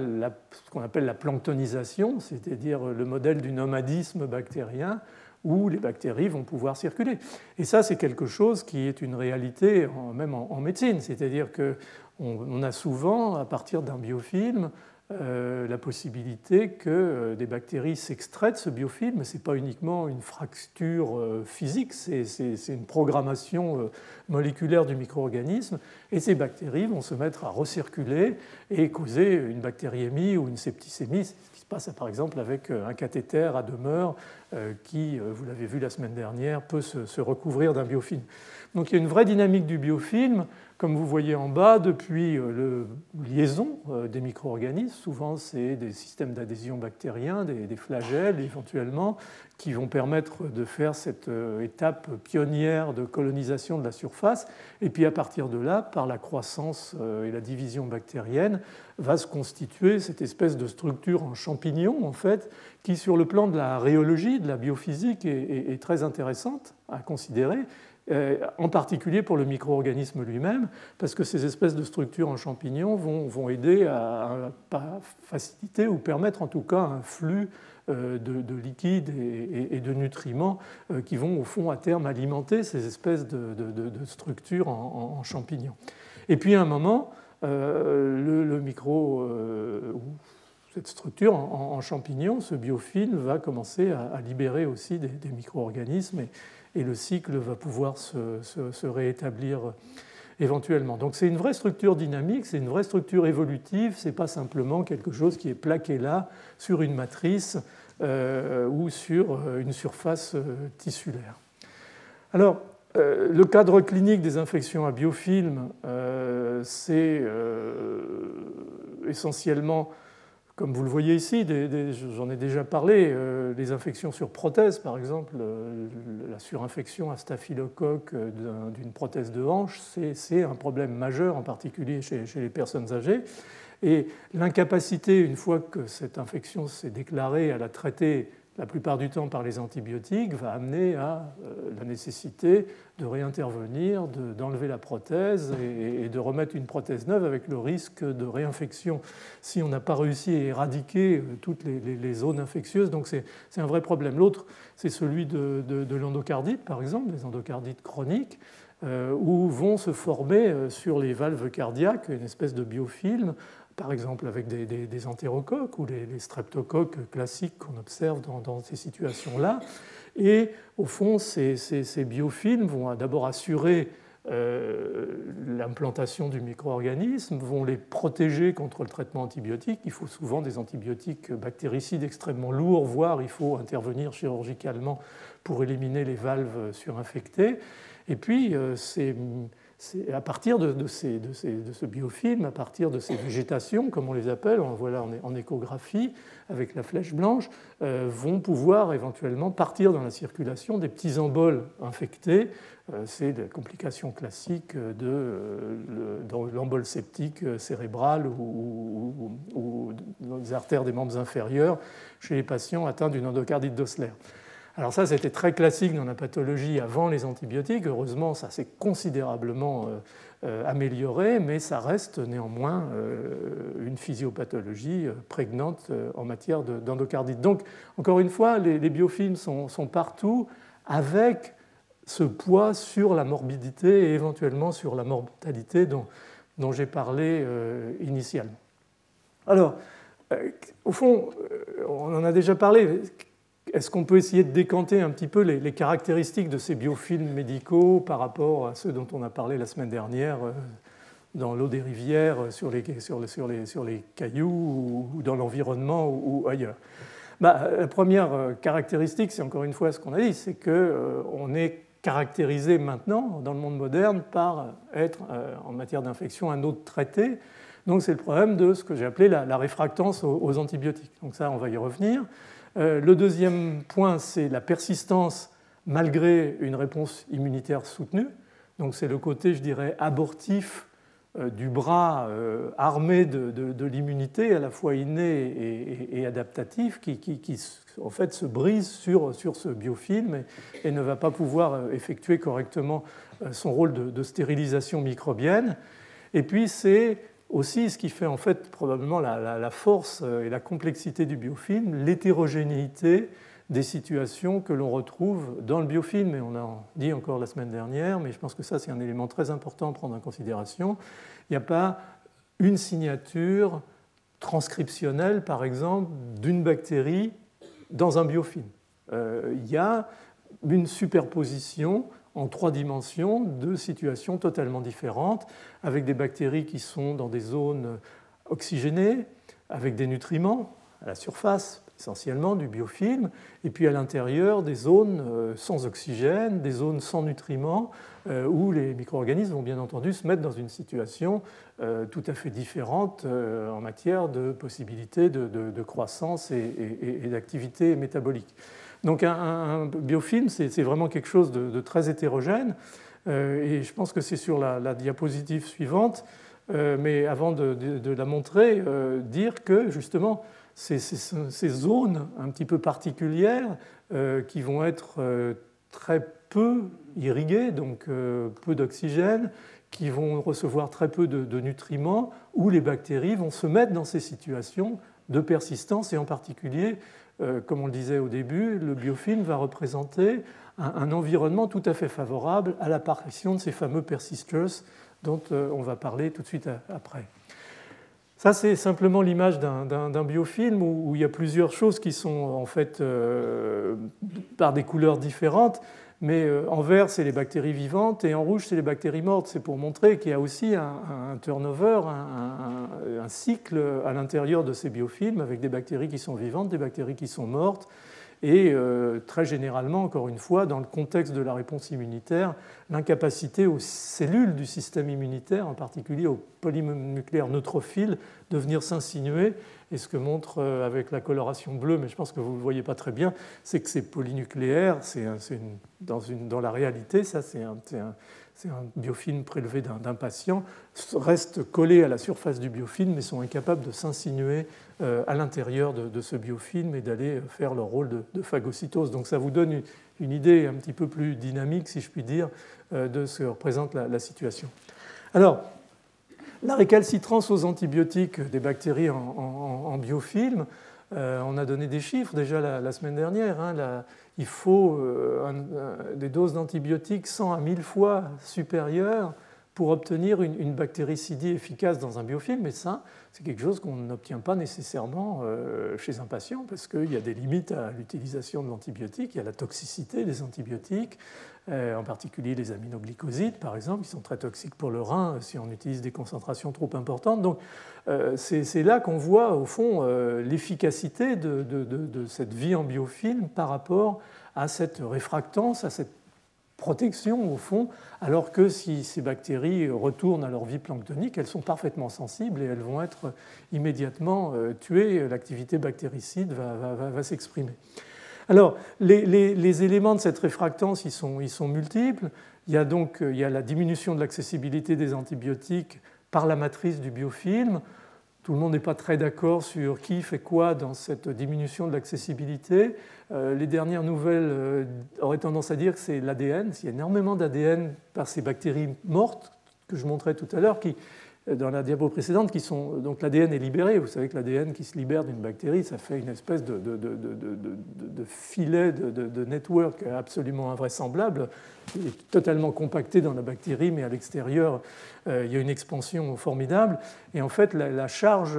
Speaker 2: ce qu'on appelle la planctonisation, c'est-à-dire le modèle du nomadisme bactérien, où les bactéries vont pouvoir circuler. Et ça, c'est quelque chose qui est une réalité même en, médecine, c'est-à-dire qu'on a souvent, à partir d'un biofilm, euh, la possibilité que euh, des bactéries s'extraient de ce biofilm. Ce n'est pas uniquement une fracture euh, physique, c'est une programmation moléculaire du micro-organisme. Et ces bactéries vont se mettre à recirculer et causer une bactériémie ou une septicémie, passe par exemple avec un cathéter à demeure qui, vous l'avez vu la semaine dernière, peut se recouvrir d'un biofilm. Donc il y a une vraie dynamique du biofilm comme vous voyez en bas, depuis euh, la liaison euh, des micro-organismes, souvent c'est des systèmes d'adhésion bactériens, des, flagelles éventuellement, qui vont permettre de faire cette euh, étape pionnière de colonisation de la surface. Et puis à partir de là, par la croissance et la division bactérienne, va se constituer cette espèce de structure en champignon, en fait, qui sur le plan de la rhéologie, de la biophysique, est très intéressante à considérer en particulier pour le micro-organisme lui-même, parce que ces espèces de structures en champignons vont, aider à, faciliter ou permettre en tout cas un flux euh, de, liquides et, de nutriments euh, qui vont au fond à terme alimenter ces espèces de, structures en, champignons. Et puis à un moment, le, micro cette structure en, champignons, ce biofilm va commencer à, libérer aussi des, micro-organismes et le cycle va pouvoir se, réétablir éventuellement. Donc c'est une vraie structure dynamique, c'est une vraie structure évolutive, ce n'est pas simplement quelque chose qui est plaqué là sur une matrice euh, ou sur euh, une surface euh, tissulaire. Alors, le cadre clinique des infections à biofilm, c'est essentiellement comme vous le voyez ici, j'en ai déjà parlé, euh, les infections sur prothèse, par exemple, euh, la surinfection à staphylocoque euh, d'une prothèse de hanche, c'est un problème majeur, en particulier chez, chez les personnes âgées. Et l'incapacité, une fois que cette infection s'est déclarée, à la traiter la plupart du temps par les antibiotiques, va amener à euh, la nécessité de réintervenir, d'enlever la prothèse et, de remettre une prothèse neuve avec le risque de réinfection si on n'a pas réussi à éradiquer euh, toutes les, zones infectieuses. Donc c'est un vrai problème. L'autre, c'est celui de, l'endocardite, par exemple, les endocardites chroniques, euh, où vont se former sur les valves cardiaques une espèce de biofilm par exemple avec des, entérocoques ou les, streptocoques classiques qu'on observe dans, ces situations-là. Et au fond, ces, biofilms vont d'abord assurer euh, l'implantation du micro-organisme, vont les protéger contre le traitement antibiotique. Il faut souvent des antibiotiques bactéricides extrêmement lourds, voire il faut intervenir chirurgicalement pour éliminer les valves surinfectées. Et puis, euh, à partir de, ce biofilm, à partir de ces végétations, comme on les appelle, on voit là en, échographie avec la flèche blanche, euh, vont pouvoir éventuellement partir dans la circulation des petits emboles infectés. Euh, c'est la complication classique de, euh, l'embole septique cérébral ou, ou, dans les artères des membres inférieurs chez les patients atteints d'une endocardite d'Osler. Alors ça, c'était très classique dans la pathologie avant les antibiotiques. Heureusement, ça s'est considérablement euh, euh, amélioré, mais ça reste néanmoins une physiopathologie prégnante en matière d'endocardite. Donc, encore une fois, les, biofilms sont, partout avec ce poids sur la morbidité et éventuellement sur la mortalité dont j'ai parlé initialement. Alors, au fond, on en a déjà parlé. Est-ce qu'on peut essayer de décanter un petit peu les, caractéristiques de ces biofilms médicaux par rapport à ceux dont on a parlé la semaine dernière euh, dans l'eau des rivières, sur les, sur les, sur les, cailloux ou dans l'environnement ou, ailleurs? Bah, La première euh, caractéristique, c'est encore une fois ce qu'on a dit, c'est qu'on euh, est caractérisé maintenant dans le monde moderne par être en matière d'infection un autre traité. Donc c'est le problème de ce que j'ai appelé la, réfractance aux antibiotiques. Donc ça, on va y revenir. Euh, le deuxième point, c'est la persistance malgré une réponse immunitaire soutenue. Donc c'est le côté, je dirais, abortif euh, du bras euh, armé de, l'immunité, à la fois inné et, adaptatif, qui, en fait se brise sur, ce biofilm et, ne va pas pouvoir effectuer correctement son rôle de stérilisation microbienne. Et puis c'est aussi ce qui fait en fait probablement la, force euh, et la complexité du biofilm, l'hétérogénéité des situations que l'on retrouve dans le biofilm, et on a dit encore la semaine dernière, mais je pense que ça c'est un élément très important à prendre en considération. Il n'y a pas une signature transcriptionnelle, par exemple, d'une bactérie dans un biofilm. Euh, il y a une superposition en trois dimensions de situations totalement différentes, avec des bactéries qui sont dans des zones oxygénées, avec des nutriments à la surface essentiellement du biofilm, et puis à l'intérieur des zones euh, sans oxygène, des zones sans nutriments, euh, où les micro-organismes vont bien entendu se mettre dans une situation euh, tout à fait différente en matière de possibilités de, croissance et d'activité métabolique. Donc un, biofilm, c'est vraiment quelque chose de, très hétérogène. Euh, et je pense que c'est sur la, diapositive suivante, euh, mais avant de, la montrer, euh, dire que justement, ces, zones un petit peu particulières qui vont être très peu irriguées, donc peu d'oxygène, qui vont recevoir très peu de, nutriments, où les bactéries vont se mettre dans ces situations de persistance et en particulier comme on le disait au début, le biofilm va représenter un, environnement tout à fait favorable à l'apparition de ces fameux persisters dont euh, on va parler tout de suite après. Ça, c'est simplement l'image d'un biofilm où, il y a plusieurs choses qui sont en fait euh, par des couleurs différentes. Mais euh, en vert, c'est les bactéries vivantes et en rouge, c'est les bactéries mortes. C'est pour montrer qu'il y a aussi un, turnover, un, cycle à l'intérieur de ces biofilms avec des bactéries qui sont vivantes, des bactéries qui sont mortes. Et euh, très généralement, encore une fois, dans le contexte de la réponse immunitaire, l'incapacité aux cellules du système immunitaire, en particulier aux polynucléaires neutrophiles, de venir s'insinuer et ce que montre euh, avec la coloration bleue, mais je pense que vous ne le voyez pas très bien, c'est que c'est polynucléaire, c'est dans, la réalité, ça c'est un, biofilm prélevé d'un patient, restent collés à la surface du biofilm mais sont incapables de s'insinuer euh, à l'intérieur de, ce biofilm et d'aller faire leur rôle de, phagocytose. Donc ça vous donne une, idée un petit peu plus dynamique, si je puis dire, euh, de ce que représente la, la situation. Alors, la récalcitrance aux antibiotiques des bactéries en, biofilm, euh, on a donné des chiffres déjà la, semaine dernière. Hein, il faut euh, des doses d'antibiotiques 100 à 1000 fois supérieures pour obtenir une, bactéricidie efficace dans un biofilm. Mais ça, c'est quelque chose qu'on n'obtient pas nécessairement euh, chez un patient parce qu'il y a des limites à l'utilisation de l'antibiotique, il y a la toxicité des antibiotiques, en particulier les aminoglycosides, par exemple, qui sont très toxiques pour le rein euh, si on utilise des concentrations trop importantes. Donc, euh, c'est là qu'on voit, au fond, l'efficacité de, cette vie en biofilm par rapport à cette réfractance, à cette protection, au fond, alors que si ces bactéries retournent à leur vie planctonique, elles sont parfaitement sensibles et elles vont être immédiatement tuées, l'activité bactéricide va s'exprimer. Alors, les, éléments de cette réfractance, ils sont, multiples. Il y a donc a la diminution de l'accessibilité des antibiotiques par la matrice du biofilm. tout le monde n'est pas très d'accord sur qui fait quoi dans cette diminution de l'accessibilité. Euh, les dernières nouvelles euh, auraient tendance à dire que c'est l'ADN. Il y a énormément d'ADN par ces bactéries mortes que je montrais tout à l'heure qui dans la diapo précédente, qui sont donc l'ADN est libéré. Vous savez que l'ADN qui se libère d'une bactérie, ça fait une espèce de, de, de, filet de, network absolument invraisemblable, qui est totalement compacté dans la bactérie, mais à l'extérieur, euh, il y a une expansion formidable. Et en fait, la, charge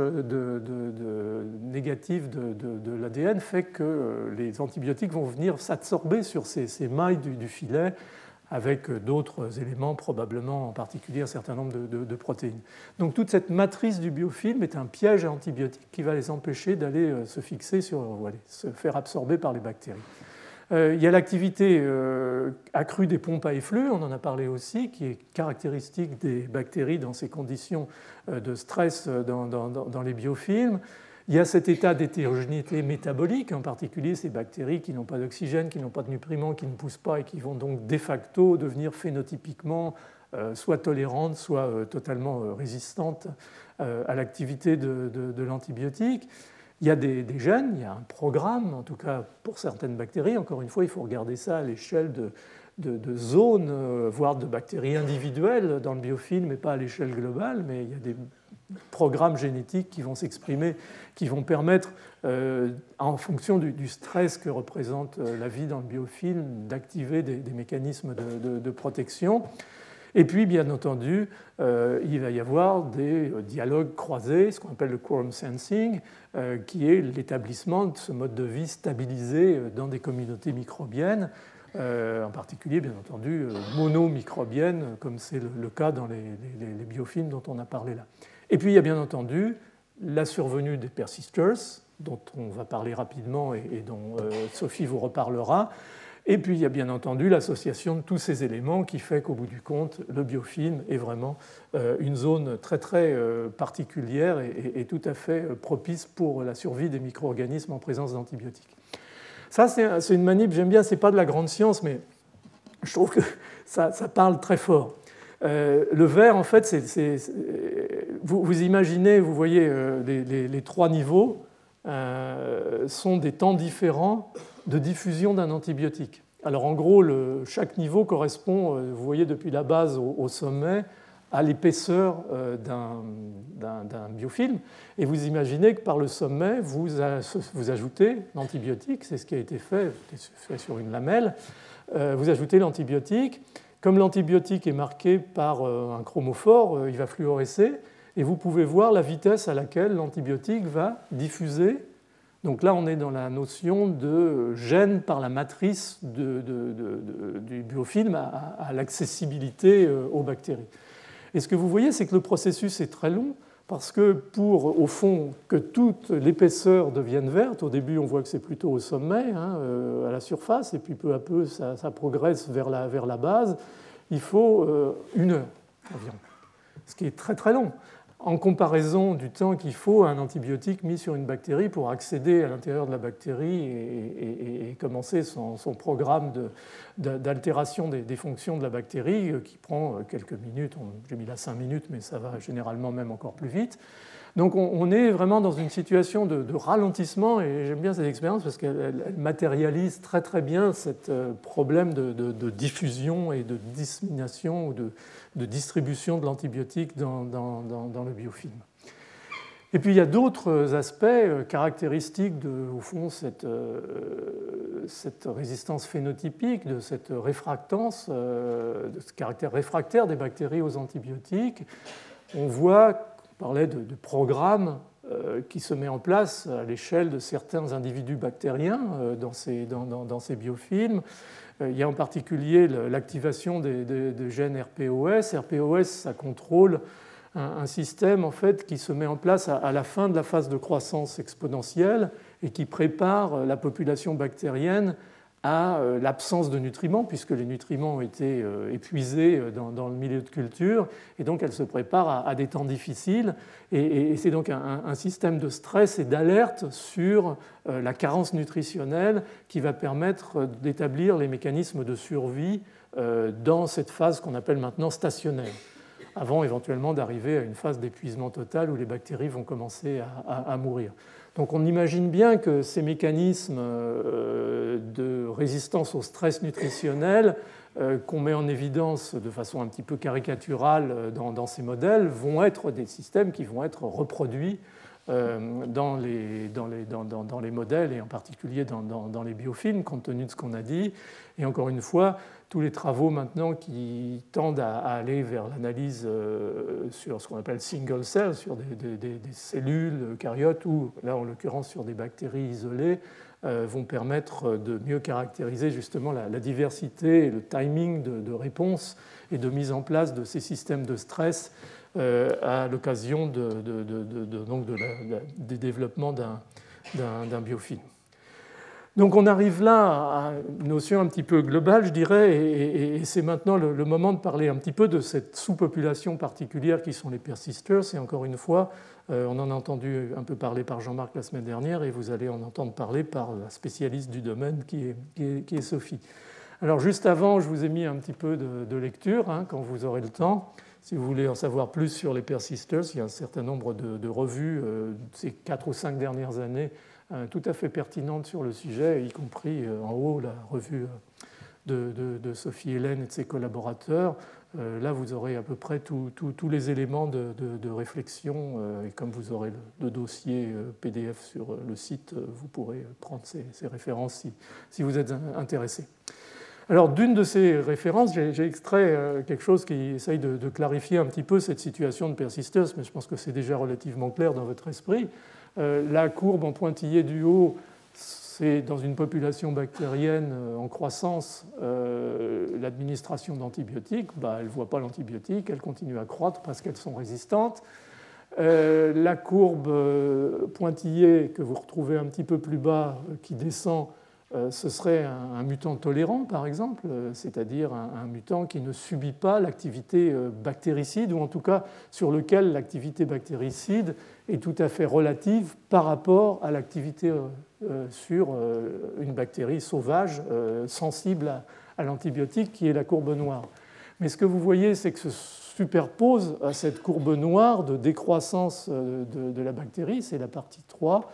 Speaker 2: négative de, l'ADN fait que euh, les antibiotiques vont venir s'absorber sur ces, ces mailles du, du filet avec d'autres éléments, probablement en particulier un certain nombre de, protéines. Donc toute cette matrice du biofilm est un piège à antibiotiques qui va les empêcher d'aller euh, se fixer sur, se faire absorber par les bactéries. Euh, il y a l'activité euh, accrue des pompes à effluves, on en a parlé aussi, qui est caractéristique des bactéries dans ces conditions de stress dans les biofilms. Il y a cet état d'hétérogénéité métabolique, en particulier ces bactéries qui n'ont pas d'oxygène, qui n'ont pas de nutriments, qui ne poussent pas et qui vont donc de facto devenir phénotypiquement euh, soit tolérantes, soit euh, totalement euh, résistantes à l'activité de, l'antibiotique. Il y a des, gènes, il y a un programme, en tout cas pour certaines bactéries. Encore une fois, il faut regarder ça à l'échelle de, de, zones, voire de bactéries individuelles dans le biofilm, mais pas à l'échelle globale. Mais il y a des programmes génétiques qui vont s'exprimer, qui vont permettre, euh, en fonction du, stress que représente euh, la vie dans le biofilm, d'activer des, mécanismes de, protection. Et puis, bien entendu, euh, il va y avoir des dialogues croisés, ce qu'on appelle le quorum sensing, qui est l'établissement de ce mode de vie stabilisé dans des communautés microbiennes, en particulier, bien entendu, monomicrobiennes, comme c'est le, cas dans les, les biofilms dont on a parlé là. Et puis il y a bien entendu la survenue des persisters, dont on va parler rapidement et, dont euh, Sophie vous reparlera. Et puis il y a bien entendu l'association de tous ces éléments qui fait qu'au bout du compte, le biofilm est vraiment euh, une zone très très euh, particulière et, tout à fait propice pour la survie des micro-organismes en présence d'antibiotiques. Ça, c'est une manip, j'aime bien, ce n'est pas de la grande science, mais je trouve que ça parle très fort. Le verre, en fait, vous, imaginez, vous voyez, euh, les, trois niveaux euh, sont des temps différents de diffusion d'un antibiotique. Alors en gros, chaque niveau correspond, euh, vous voyez depuis la base au, sommet, à l'épaisseur d'un biofilm. Et vous imaginez que par le sommet, vous, vous ajoutez l'antibiotique, c'est ce qui a été fait, fait sur une lamelle, vous ajoutez l'antibiotique. Comme l'antibiotique est marqué par un chromophore, il va fluorescer et vous pouvez voir la vitesse à laquelle l'antibiotique va diffuser. Donc là, on est dans la notion de gène par la matrice du biofilm à, l'accessibilité euh, aux bactéries. Et ce que vous voyez, c'est que le processus est très long parce que pour, au fond, que toute l'épaisseur devienne verte, au début on voit que c'est plutôt au sommet, hein, euh, à la surface, et puis peu à peu ça, progresse vers la, vers la, base, il faut euh, une heure environ, ce qui est très très long en comparaison du temps qu'il faut à un antibiotique mis sur une bactérie pour accéder à l'intérieur de la bactérie et, commencer son, programme d'altération des, fonctions de la bactérie euh, qui prend euh, quelques minutes. J'ai mis là cinq minutes, mais ça va généralement même encore plus vite. Donc on, est vraiment dans une situation de, ralentissement et j'aime bien cette expérience parce qu'elle matérialise très très bien ce euh, problème de, diffusion et de dissémination ou de, distribution de l'antibiotique dans, le biofilm. Et puis il y a d'autres aspects euh, caractéristiques de au fond, cette, euh, cette, résistance phénotypique, de cette réfractance, de ce caractère réfractaire des bactéries aux antibiotiques. On voit parlait de, de programme euh, qui se met en place à l'échelle de certains individus bactériens euh, dans, ces biofilms. Euh, il y a en particulier l'activation des, gènes RPOS. RPOS, ça contrôle un, système qui se met en place à, la fin de la phase de croissance exponentielle et qui prépare la population bactérienne à euh, l'absence de nutriments, puisque les nutriments ont été euh, épuisés euh, dans, le milieu de culture, et donc elle se prépare à, des temps difficiles. Et, c'est donc un, système de stress et d'alerte sur la carence nutritionnelle qui va permettre d'établir les mécanismes de survie dans cette phase qu'on appelle maintenant stationnaire. avant éventuellement d'arriver à une phase d'épuisement total où les bactéries vont commencer à, mourir. Donc on imagine bien que ces mécanismes euh, de résistance au stress nutritionnel euh, qu'on met en évidence de façon un petit peu caricaturale euh, dans, ces modèles vont être des systèmes qui vont être reproduits dans les, modèles et en particulier dans, les biofilms, compte tenu de ce qu'on a dit. Et encore une fois, tous les travaux maintenant qui tendent à, aller vers l'analyse euh, sur ce qu'on appelle single cell, sur des, cellules caryotes ou là en l'occurrence sur des bactéries isolées, euh, vont permettre de mieux caractériser justement la, diversité et le timing de, réponse et de mise en place de ces systèmes de stress euh, à l'occasion de, des développements d'un biofilm. Donc on arrive là à une notion un petit peu globale, je dirais, et, c'est maintenant le, moment de parler un petit peu de cette sous-population particulière qui sont les persisters. Et encore une fois, euh, on en a entendu un peu parler par Jean-Marc la semaine dernière, et vous allez en entendre parler par la spécialiste du domaine qui est, Sophie. Alors juste avant, je vous ai mis un petit peu de, lecture, hein, quand vous aurez le temps. Si vous voulez en savoir plus sur les persisters, il y a un certain nombre de, revues euh, ces quatre ou cinq dernières années tout à fait pertinente sur le sujet, y compris euh, en haut la revue euh, de, Sophie Hélène et de ses collaborateurs. Là, vous aurez à peu près tous les éléments de, réflexion et comme vous aurez le, dossier PDF sur le site, vous pourrez prendre ces, références si, vous êtes intéressé. Alors, d'une de ces références, j'ai extrait quelque chose qui essaye de, clarifier un petit peu cette situation de persistance, mais je pense que c'est déjà relativement clair dans votre esprit. Euh, la courbe en pointillé du haut, c'est dans une population bactérienne euh, en croissance, euh, l'administration d'antibiotiques, bah, elle ne voit pas l'antibiotique, elle continue à croître parce qu'elles sont résistantes. la courbe pointillée que vous retrouvez un petit peu plus bas, qui descend, ce serait un, mutant tolérant, par exemple, c'est-à-dire un, mutant qui ne subit pas l'activité bactéricide, ou en tout cas sur lequel l'activité bactéricide est tout à fait relative par rapport à l'activité euh, euh, sur euh, une bactérie sauvage sensible à, l'antibiotique qui est la courbe noire. Mais ce que vous voyez, c'est que se superpose à cette courbe noire de décroissance de, la bactérie, c'est la partie 3,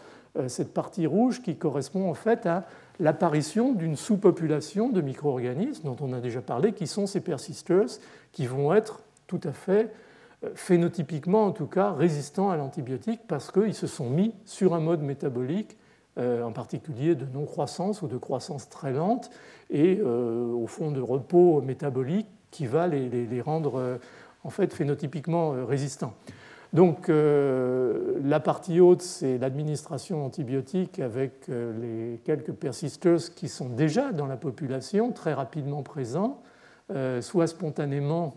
Speaker 2: cette partie rouge qui correspond en fait à l'apparition d'une sous-population de micro-organismes dont on a déjà parlé, qui sont ces persisters, qui vont être tout à fait phénotypiquement en tout cas résistants à l'antibiotique parce qu'ils se sont mis sur un mode métabolique, euh, en particulier de non-croissance ou de croissance très lente, et euh, au fond de repos métabolique qui va les, rendre euh, en fait phénotypiquement résistants. Donc la partie haute, c'est l'administration d'antibiotiques avec les quelques persisters qui sont déjà dans la population, très rapidement présents, soit spontanément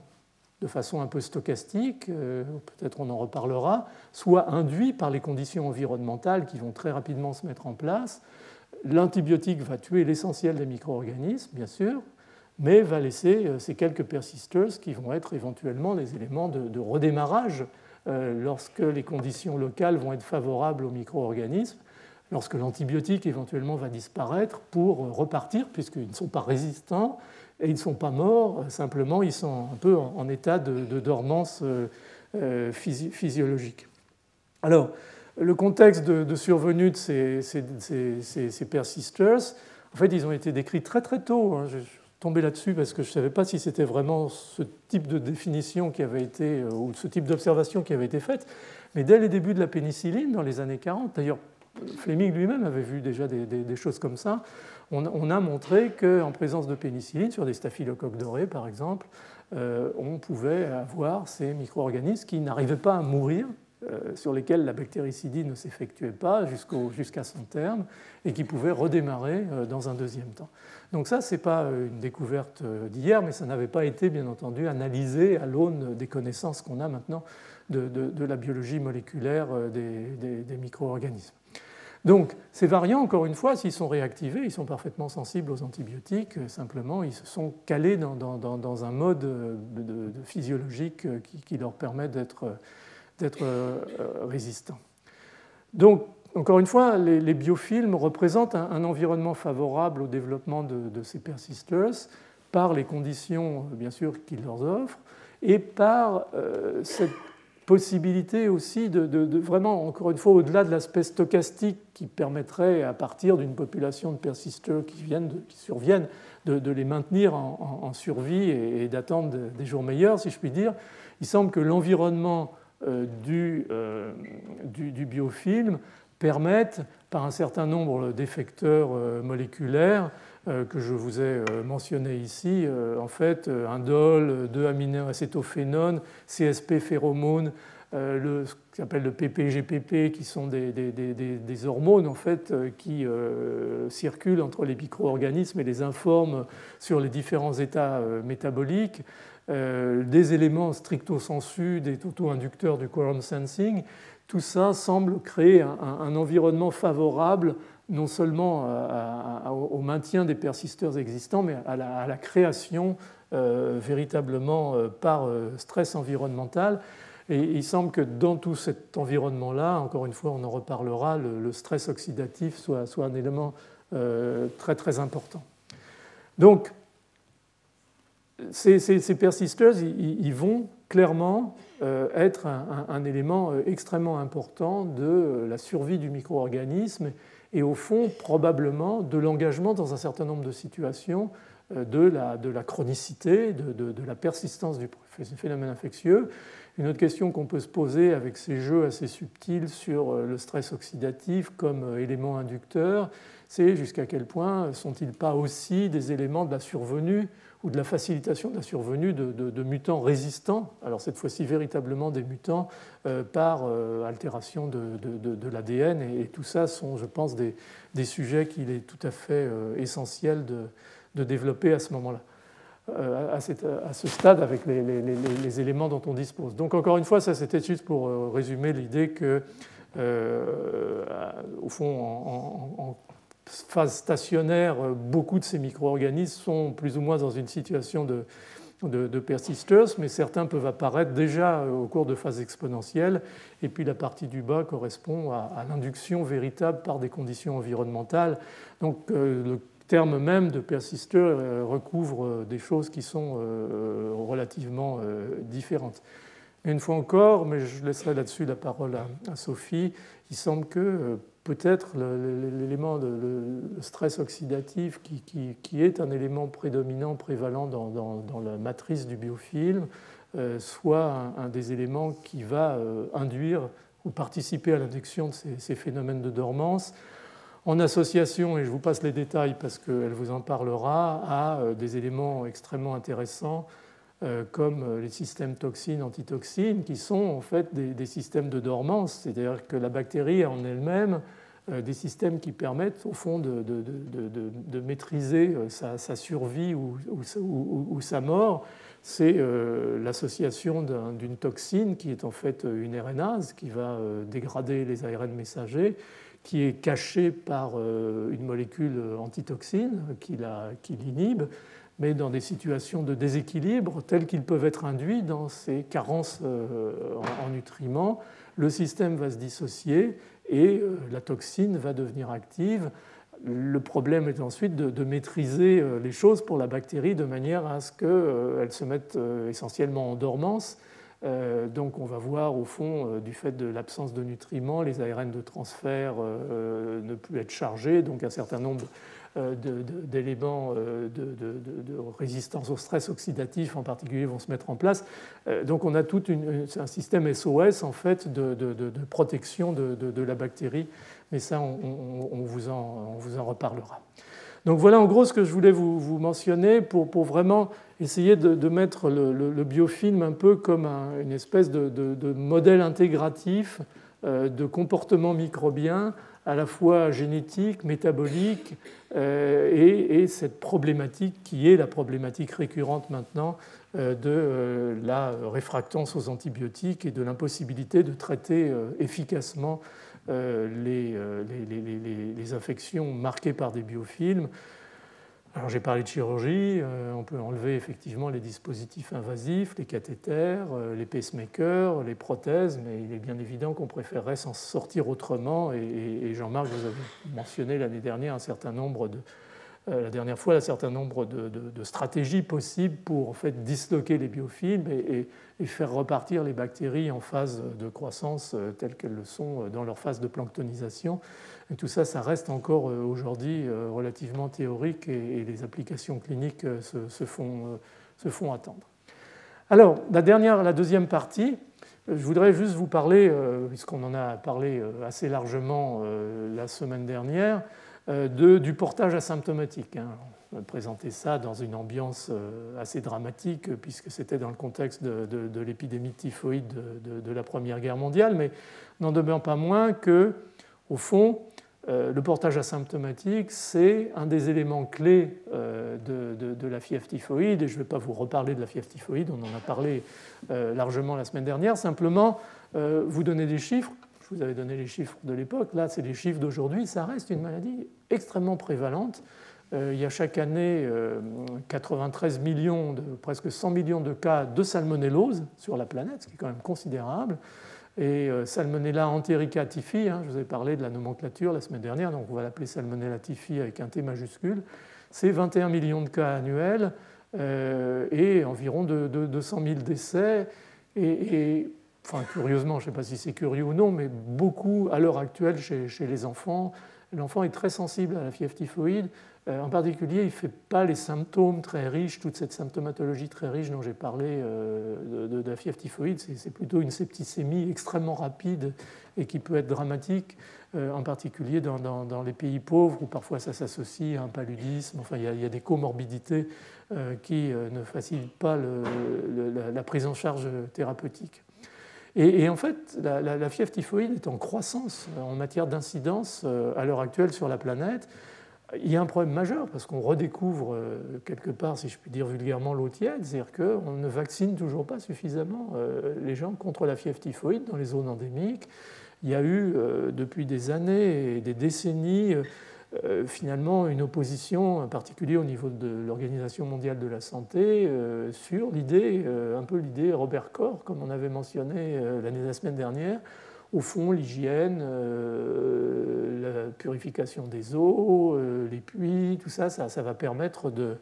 Speaker 2: de façon un peu stochastique, euh, peut-être on en reparlera, soit induit par les conditions environnementales qui vont très rapidement se mettre en place. L'antibiotique va tuer l'essentiel des micro-organismes, bien sûr, mais va laisser euh, ces quelques persisters qui vont être éventuellement des éléments de, redémarrage euh, lorsque les conditions locales vont être favorables aux micro-organismes, lorsque l'antibiotique éventuellement va disparaître pour repartir, puisqu'ils ne sont pas résistants et ils ne sont pas morts, simplement ils sont un peu en, état de, dormance euh, euh, physiologique. Alors, le contexte de, survenue de ces, ces, persisters, en fait, ils ont été décrits très très tôt. Hein. Tombé là-dessus parce que je ne savais pas si c'était vraiment ce type de définition qui avait été, euh, ou ce type d'observation qui avait été faite, mais dès les débuts de la pénicilline, dans les années 40, d'ailleurs, Fleming lui-même avait vu déjà des choses comme ça on, a montré qu'en présence de pénicilline, sur des staphylocoques dorés par exemple, euh, on pouvait avoir ces micro-organismes qui n'arrivaient pas à mourir, euh, sur lesquels la bactéricidie ne s'effectuait pas jusqu'à son terme, et qui pouvaient redémarrer dans un deuxième temps. Donc ça, ce n'est pas une découverte d'hier, mais ça n'avait pas été, bien entendu, analysé à l'aune des connaissances qu'on a maintenant de, la biologie moléculaire des micro-organismes. Donc ces variants, encore une fois, s'ils sont réactivés, ils sont parfaitement sensibles aux antibiotiques, euh, simplement ils se sont calés dans, un mode de, physiologique euh, qui, leur permet d'être euh, résistants. Donc, encore une fois, les, biofilms représentent un, environnement favorable au développement de, ces persisters par les conditions, bien sûr, qu'ils leur offrent. et par cette possibilité aussi de, vraiment, encore une fois, au-delà de l'aspect stochastique qui permettrait, à partir d'une population de persisteurs qui, viennent qui surviennent, de, les maintenir en, survie et, d'attendre des jours meilleurs, si je puis dire, il semble que l'environnement euh, euh, du, biofilm permette, par un certain nombre d'effecteurs euh, moléculaires, que je vous ai mentionné ici, en fait, indole, 2-aminoacétophénone, CSP phéromone, le, ce qu'on appelle le PPGPP, qui sont des, des, des, hormones en fait, qui circulent entre les micro-organismes et les informent sur les différents états métaboliques. Euh, des éléments stricto sensu, des auto-inducteurs du quorum sensing, tout ça semble créer un, environnement favorable non seulement au maintien des persisteurs existants, mais à la, création euh, véritablement euh, par stress environnemental. Et il semble que dans tout cet environnement-là, encore une fois, on en reparlera, le, stress oxydatif soit, un élément très très important. Donc, ces, ces, persisters, ils, vont clairement euh, être un, élément euh, extrêmement important de euh, la survie du micro-organisme et au fond probablement de l'engagement dans un certain nombre de situations de la, de la chronicité, de, de, la persistance du phénomène infectieux. Une autre question qu'on peut se poser avec ces jeux assez subtils sur le stress oxydatif comme élément inducteur, c'est jusqu'à quel point sont-ils pas aussi des éléments de la survenue ou de la facilitation de la survenue de, mutants résistants, alors cette fois-ci véritablement des mutants euh, par euh, altération de, l'ADN. Et, tout ça sont, je pense, des, sujets qu'il est tout à fait euh, essentiel de, développer à ce moment-là. À, ce stade avec les, éléments dont on dispose. Donc encore une fois, ça c'était juste pour résumer l'idée que, au fond, en phase stationnaire, euh, beaucoup de ces micro-organismes sont plus ou moins dans une situation de, de, persisters, mais certains peuvent apparaître déjà euh, au cours de phases exponentielles. Et puis la partie du bas correspond à, l'induction véritable par des conditions environnementales. Donc euh, le terme même de persister recouvre des choses qui sont relativement différentes. Une fois encore, mais je laisserai là-dessus la parole à, Sophie, il semble que peut-être l'élément de stress oxydatif qui, est un élément prédominant, prévalent dans, la matrice du biofilm, euh, soit un, des éléments qui va euh, induire ou participer à l'induction de ces, phénomènes de dormance, en association, et je vous passe les détails parce qu'elle vous en parlera, à euh, des éléments extrêmement intéressants comme les systèmes toxines, antitoxines, qui sont en fait des, systèmes de dormance, c'est-à-dire que la bactérie en elle-même euh, des systèmes qui permettent au fond de, de, maîtriser euh, sa, survie ou, sa mort, c'est euh, l'association d'une toxine qui est en fait une RNase qui va dégrader les ARN messagers, qui est cachée par une molécule antitoxine qui l'inhibe, mais dans des situations de déséquilibre telles qu'ils peuvent être induits dans ces carences en nutriments, le système va se dissocier et euh, la toxine va devenir active. Le problème est ensuite de, maîtriser euh, les choses pour la bactérie de manière à ce qu'elle euh, se mette essentiellement en dormance. donc on va voir au fond, du fait de l'absence de nutriments, les ARN de transfert ne plus être chargés, donc un certain nombre euh, d'éléments euh, de, résistance au stress oxydatif en particulier vont se mettre en place. Euh, donc on a tout un système SOS en fait de, protection de, la bactérie, mais ça on, vous, en, on vous en reparlera. Donc voilà en gros ce que je voulais vous, mentionner pour, pour, vraiment essayer de, mettre le, biofilm un peu comme une espèce de, modèle intégratif de comportement microbien à la fois génétique, métabolique, euh, et, cette problématique qui est la problématique récurrente maintenant euh, de euh, la réfractance aux antibiotiques et de l'impossibilité de traiter efficacement les, les, infections marquées par des biofilms alors j'ai parlé de chirurgie, euh, on peut enlever effectivement les dispositifs invasifs, les cathéters, euh, les pacemakers, les prothèses, mais il est bien évident qu'on préférerait s'en sortir autrement. Et, Jean-Marc, vous avez mentionné l'année dernière un certain nombre la dernière fois un certain nombre de, stratégies possibles pour en fait disloquer les biofilms et, faire repartir les bactéries en phase de croissance telles qu'elles le sont dans leur phase de planctonisation. Tout ça, ça reste encore aujourd'hui relativement théorique et, les applications cliniques se, font, se font attendre. Alors, la, dernière, la deuxième partie, je voudrais juste vous parler, euh, puisqu'on en a parlé euh, assez largement euh, la semaine dernière, du portage asymptomatique. Hein. On a présenté ça dans une ambiance assez dramatique, puisque c'était dans le contexte de, l'épidémie typhoïde de, la Première Guerre mondiale, mais n'en demeure pas moins que, au fond, euh, le portage asymptomatique, c'est un des éléments clés euh, de, la fièvre typhoïde. Et je ne vais pas vous reparler de la fièvre typhoïde, on en a parlé euh, largement la semaine dernière. Simplement, vous donner des chiffres. Je vous avais donné les chiffres de l'époque. Là, c'est les chiffres d'aujourd'hui. Ça reste une maladie extrêmement prévalente. il y a chaque année 93 millions, de, presque 100 millions de cas de salmonellose sur la planète, ce qui est quand même considérable. Et euh, Salmonella enterica typhi, hein, je vous ai parlé de la nomenclature la semaine dernière, donc on va l'appeler Salmonella typhi avec un T majuscule. C'est 21 millions de cas annuels euh, et environ de, 200 000 décès. Et, enfin, curieusement, je ne sais pas si c'est curieux ou non, mais beaucoup à l'heure actuelle chez, chez les enfants, l'enfant est très sensible à la fièvre typhoïde en particulier, il ne fait pas les symptômes très riches, toute cette symptomatologie très riche dont j'ai parlé euh, de, la fièvre typhoïde. C'est plutôt une septicémie extrêmement rapide et qui peut être dramatique, euh, en particulier dans, les pays pauvres où parfois ça s'associe à un paludisme. Enfin, il y a, des comorbidités qui ne facilitent pas la, prise en charge thérapeutique. Et, en fait, la, la, fièvre typhoïde est en croissance en matière d'incidence à l'heure actuelle sur la planète il y a un problème majeur parce qu'on redécouvre euh, quelque part, si je puis dire vulgairement, l'eau tiède, c'est-à-dire qu'on ne vaccine toujours pas suffisamment euh, les gens contre la fièvre typhoïde dans les zones endémiques. Il y a eu euh, depuis des années et des décennies finalement une opposition, en particulier au niveau de l'Organisation mondiale de la santé, sur l'idée, un peu l'idée Robert Corr, comme on avait mentionné la semaine dernière, au fond, l'hygiène, euh, la purification des eaux, euh, les puits, tout ça, ça, va permettre de,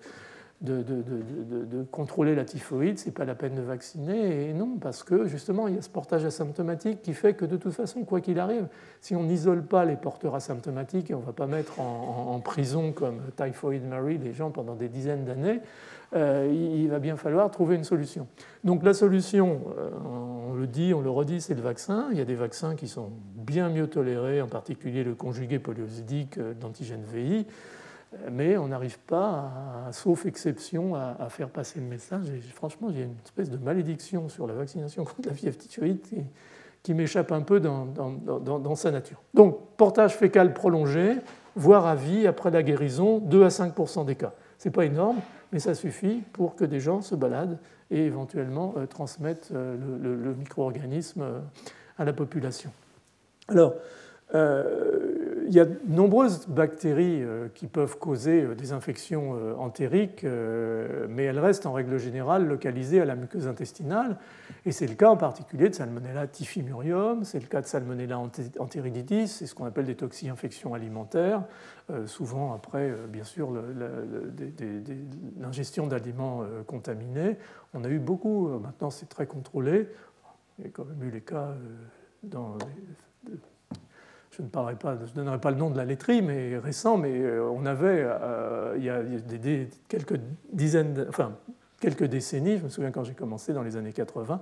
Speaker 2: contrôler la typhoïde. Ce n'est pas la peine de vacciner. Et non, parce que justement, il y a ce portage asymptomatique qui fait que de toute façon, quoi qu'il arrive, si on n'isole pas les porteurs asymptomatiques et on ne va pas mettre en, prison comme Typhoid Mary les gens pendant des dizaines d'années, il va bien falloir trouver une solution. Donc la solution, euh, on le dit, on le redit, c'est le vaccin. Il y a des vaccins qui sont bien mieux tolérés, en particulier le conjugué polyosidique euh, d'antigène VI, mais on n'arrive pas, sauf exception, à, faire passer le message. Et franchement, il y a une espèce de malédiction sur la vaccination contre la fièvre typhoïde qui, m'échappe un peu dans, dans, sa nature. Donc, portage fécal prolongé, voire à vie après la guérison, 2 à 5% des cas. Ce n'est pas énorme, mais ça suffit pour que des gens se baladent et éventuellement euh, transmettent euh, le, micro-organisme euh, à la population. Alors, il y a de nombreuses bactéries qui peuvent causer des infections entériques, mais elles restent en règle générale localisées à la muqueuse intestinale. Et c'est le cas en particulier de Salmonella typhimurium, c'est le cas de Salmonella enteritidis, c'est ce qu'on appelle des toxi-infections alimentaires. Euh, souvent après, euh, bien sûr, l'ingestion d'aliments euh, contaminés. On a eu beaucoup, maintenant c'est très contrôlé. Il y a quand même eu les cas dans je ne parlerai pas, donnerai pas le nom de la laiterie, mais récent, mais on avait, il y a quelques dizaines, enfin quelques décennies, je me souviens quand j'ai commencé dans les années 80,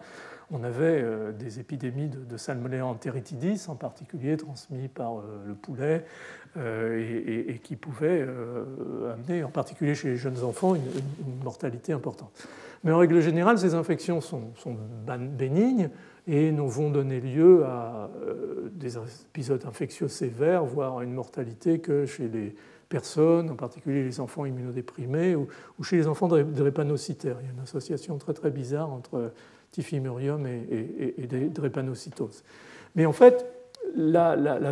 Speaker 2: on avait des épidémies de, de Salmonella enteritidis, en particulier transmis par le poulet, euh, et, qui pouvait euh, amener, en particulier chez les jeunes enfants, une, mortalité importante. Mais en règle générale, ces infections sont, bénignes et nous vont donner lieu à euh, des épisodes infectieux sévères, voire à une mortalité que chez les personnes, en particulier les enfants immunodéprimés ou, chez les enfants drépanocytaires. Il y a une association très très bizarre entre typhimurium et, et, drépanocytose. Mais en fait, la,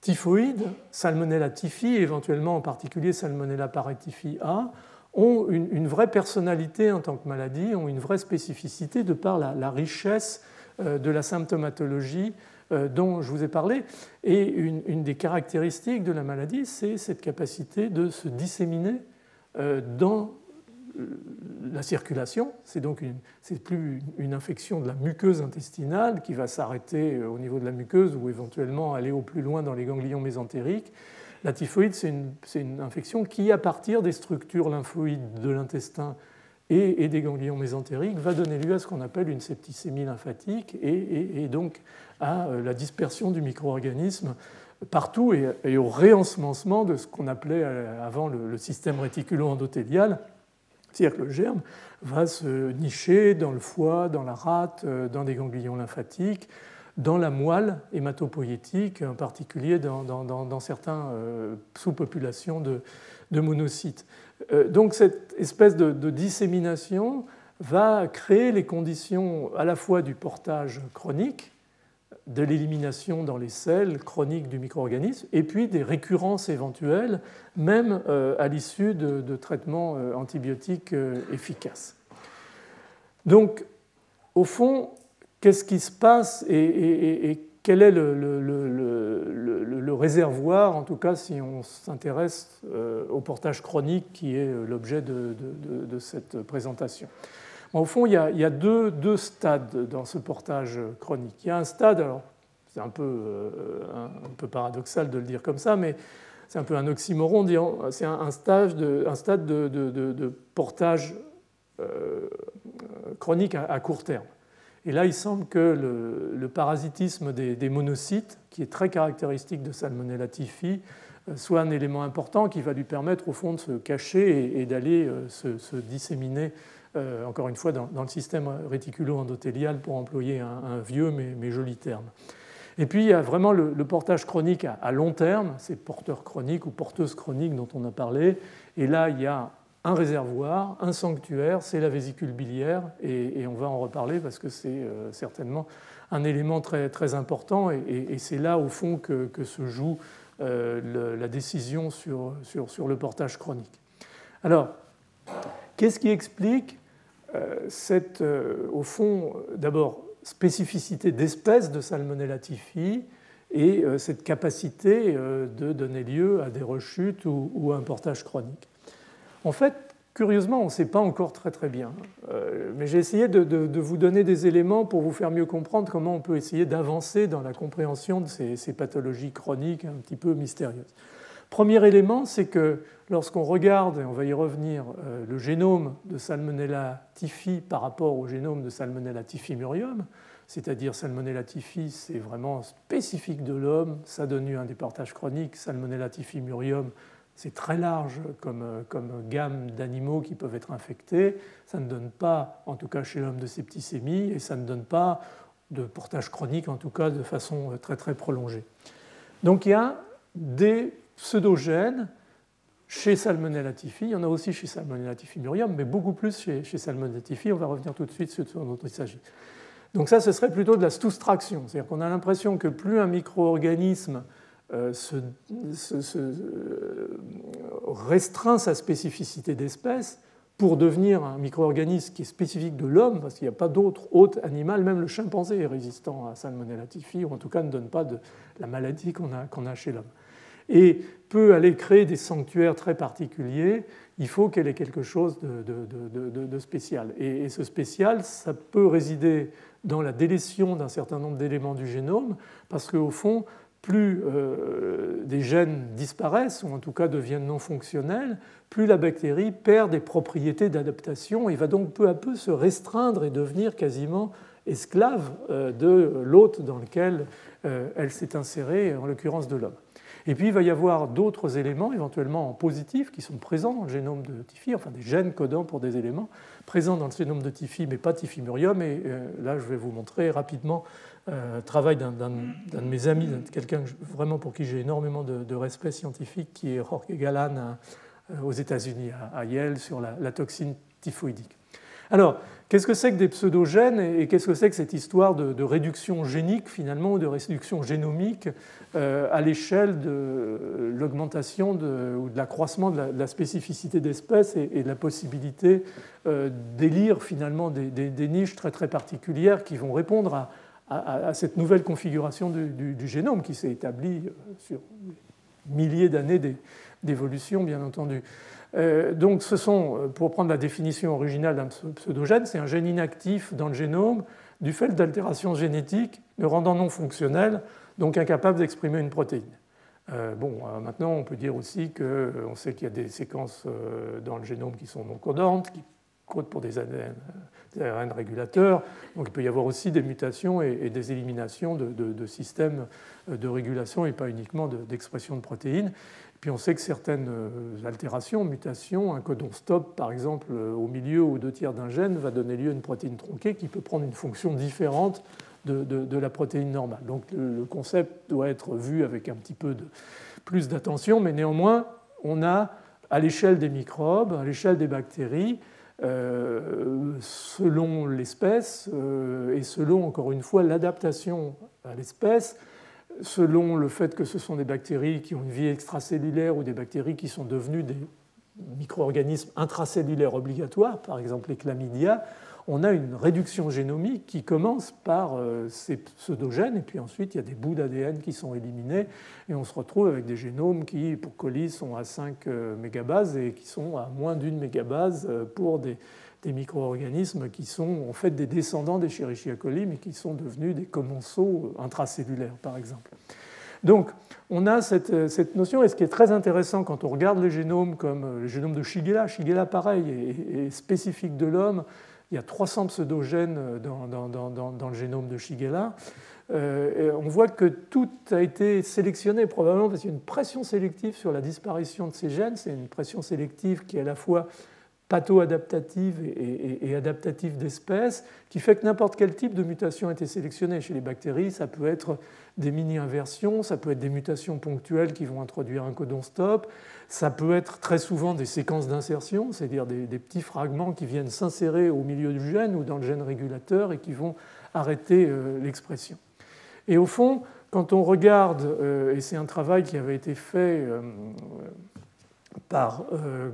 Speaker 2: typhoïde, Salmonella typhi, éventuellement en particulier Salmonella paratyphi A, ont une, vraie personnalité en tant que maladie, ont une vraie spécificité de par la, richesse de la symptomatologie dont je vous ai parlé. Et une, des caractéristiques de la maladie, c'est cette capacité de se disséminer dans la circulation. C'est donc c'est plus une infection de la muqueuse intestinale qui va s'arrêter au niveau de la muqueuse ou éventuellement aller au plus loin dans les ganglions mésentériques. La typhoïde, c'est une, une, infection qui, à partir des structures lymphoïdes de l'intestin et, des ganglions mésentériques, va donner lieu à ce qu'on appelle une septicémie lymphatique et, donc à euh, la dispersion du micro-organisme partout et, au réensemencement de ce qu'on appelait euh, avant le, système réticulo-endothélial. C'est-à-dire que le germe va se nicher dans le foie, dans la rate, euh, dans des ganglions lymphatiques, dans la moelle hématopoïétique, en particulier dans, dans, certaines sous-populations de, de monocytes. Euh, donc cette espèce de, dissémination va créer les conditions à la fois du portage chronique, de l'élimination dans les selles chroniques du micro-organisme, et puis des récurrences éventuelles, même euh, à l'issue de, traitements euh, antibiotiques efficaces. Donc, au fond, qu'est-ce qui se passe et, quel est le, réservoir, en tout cas si on s'intéresse euh, au portage chronique qui est euh, l'objet de, cette présentation. au fond, il y a, deux, stades dans ce portage chronique. Il y a un stade, alors c'est un peu, euh, un, peu paradoxal de le dire comme ça, mais c'est un peu un oxymoron, c'est un, stade de, portage chronique à court terme. Et là, il semble que le, parasitisme des, monocytes, qui est très caractéristique de Salmonella typhi, euh, soit un élément important qui va lui permettre au fond de se cacher et, d'aller euh, se, disséminer, euh, encore une fois, dans, le système réticulo-endothélial pour employer un, vieux mais, joli terme. Et puis il y a vraiment le, portage chronique à, à long terme, ces porteurs chroniques ou porteuses chroniques dont on a parlé. Et là, il y a un réservoir, un sanctuaire, c'est la vésicule biliaire, et, on va en reparler parce que c'est euh, certainement un élément très, important, et, c'est là au fond que, se joue euh, la décision sur, le portage chronique. Alors, qu'est-ce qui explique euh, cette, au fond, d'abord, spécificité d'espèce de Salmonella typhi et cette capacité de donner lieu à des rechutes ou à un portage chronique? En fait, curieusement, on ne sait pas encore très très bien. Euh, mais j'ai essayé de, vous donner des éléments pour vous faire mieux comprendre comment on peut essayer d'avancer dans la compréhension de ces, pathologies chroniques un petit peu mystérieuses. Premier élément, c'est que lorsqu'on regarde, et on va y revenir, euh, le génome de Salmonella typhi par rapport au génome de Salmonella typhimurium, c'est-à-dire Salmonella typhi, c'est vraiment spécifique de l'homme, ça donne un départage chronique, Salmonella typhimurium, c'est très large comme, gamme d'animaux qui peuvent être infectés. Ça ne donne pas, en tout cas chez l'homme, de septicémie et ça ne donne pas de portage chronique, en tout cas de façon très très prolongée. Donc il y a des pseudogènes chez Salmonella typhi, il y en a aussi chez Salmonella typhimurium, mais beaucoup plus chez, chez Salmonella typhi. On va revenir tout de suite sur ce dont il s'agit. Donc ça, ce serait plutôt de la soustraction, c'est-à-dire qu'on a l'impression que plus un micro-organisme euh, euh, restreint sa spécificité d'espèce pour devenir un micro-organisme qui est spécifique de l'homme, parce qu'il n'y a pas d'autre hôte animal, même le chimpanzé est résistant à Salmonella typhi, ou en tout cas ne donne pas la maladie qu'on a, a, chez l'homme. Et peut aller créer des sanctuaires très particuliers, il faut qu'elle ait quelque chose de, spécial. Et, et, ce spécial, ça peut résider dans la délétion d'un certain nombre d'éléments du génome, parce qu'au fond, plus euh, des gènes disparaissent, ou en tout cas deviennent non fonctionnels, plus la bactérie perd des propriétés d'adaptation et va donc peu à peu se restreindre et devenir quasiment esclave euh, de l'hôte dans lequel euh, elle s'est insérée, en l'occurrence de l'homme. Et puis il va y avoir d'autres éléments éventuellement positifs qui sont présents dans le génome de Tifi, enfin des gènes codants pour des éléments présents dans le génome de Tifi, mais pas Tifimurium. Et là, je vais vous montrer rapidement euh, travail d'un de mes amis, quelqu'un vraiment pour qui j'ai énormément de, respect scientifique, qui est Jorge Galan euh, aux États-Unis, à, Yale, sur la, toxine typhoïdique. Alors, qu'est-ce que c'est que des pseudogènes et qu'est-ce que c'est que cette histoire de, réduction génique, finalement, ou de réduction génomique euh, à l'échelle de l'augmentation ou de l'accroissement de, la spécificité d'espèces et, de la possibilité d'élire, finalement, des, des, niches très, très particulières qui vont répondre à à, cette nouvelle configuration du, génome qui s'est établie euh, sur milliers d'années d'évolution, bien entendu. Euh, donc, ce sont, euh, pour prendre la définition originale d'un pseudogène, c'est un gène inactif dans le génome du fait d'altérations génétiques le rendant non fonctionnel, donc incapable d'exprimer une protéine. bon, maintenant, on peut dire aussi qu'on sait qu'il y a des séquences dans le génome qui sont non codantes, qui codent pour des ADN ARN régulateurs. Donc il peut y avoir aussi des mutations et, des éliminations de, systèmes de régulation et pas uniquement d'expression de, protéines. Puis on sait que certaines euh, altérations, mutations, un codon stop par exemple euh, au milieu ou deux tiers d'un gène va donner lieu à une protéine tronquée qui peut prendre une fonction différente de, la protéine normale. Donc le, concept doit être vu avec un petit peu plus d'attention, mais néanmoins on a à l'échelle des microbes, à l'échelle des bactéries, selon l'espèce euh, et selon, encore une fois, l'adaptation à l'espèce, selon le fait que ce sont des bactéries qui ont une vie extracellulaire ou des bactéries qui sont devenues des micro-organismes intracellulaires obligatoires, par exemple les chlamydia, on a une réduction génomique qui commence par euh, ces pseudogènes, et puis ensuite il y a des bouts d'ADN qui sont éliminés, et on se retrouve avec des génomes qui, pour colis, sont à 5 euh, mégabases et qui sont à moins d'une mégabase euh, pour des, micro-organismes qui sont en fait des descendants des Escherichia mais qui sont devenus des commensaux intracellulaires, par exemple. Donc, on a cette, notion, et ce qui est très intéressant quand on regarde les génomes comme le génome de Shigella, Shigella pareil, est spécifique de l'homme, il y a 300 pseudogènes dans, le génome de Shigella. Euh, on voit que tout a été sélectionné probablement parce qu'il y a une pression sélective sur la disparition de ces gènes. C'est une pression sélective qui est à la fois patho-adaptative et, adaptative d'espèces, qui fait que n'importe quel type de mutation a été sélectionné. Chez les bactéries, ça peut être des mini-inversions, ça peut être des mutations ponctuelles qui vont introduire un codon stop, ça peut être très souvent des séquences d'insertion, c'est-à-dire des, petits fragments qui viennent s'insérer au milieu du gène ou dans le gène régulateur et qui vont arrêter euh, l'expression. Et au fond, quand on regarde, euh, et c'est un travail qui avait été fait euh, par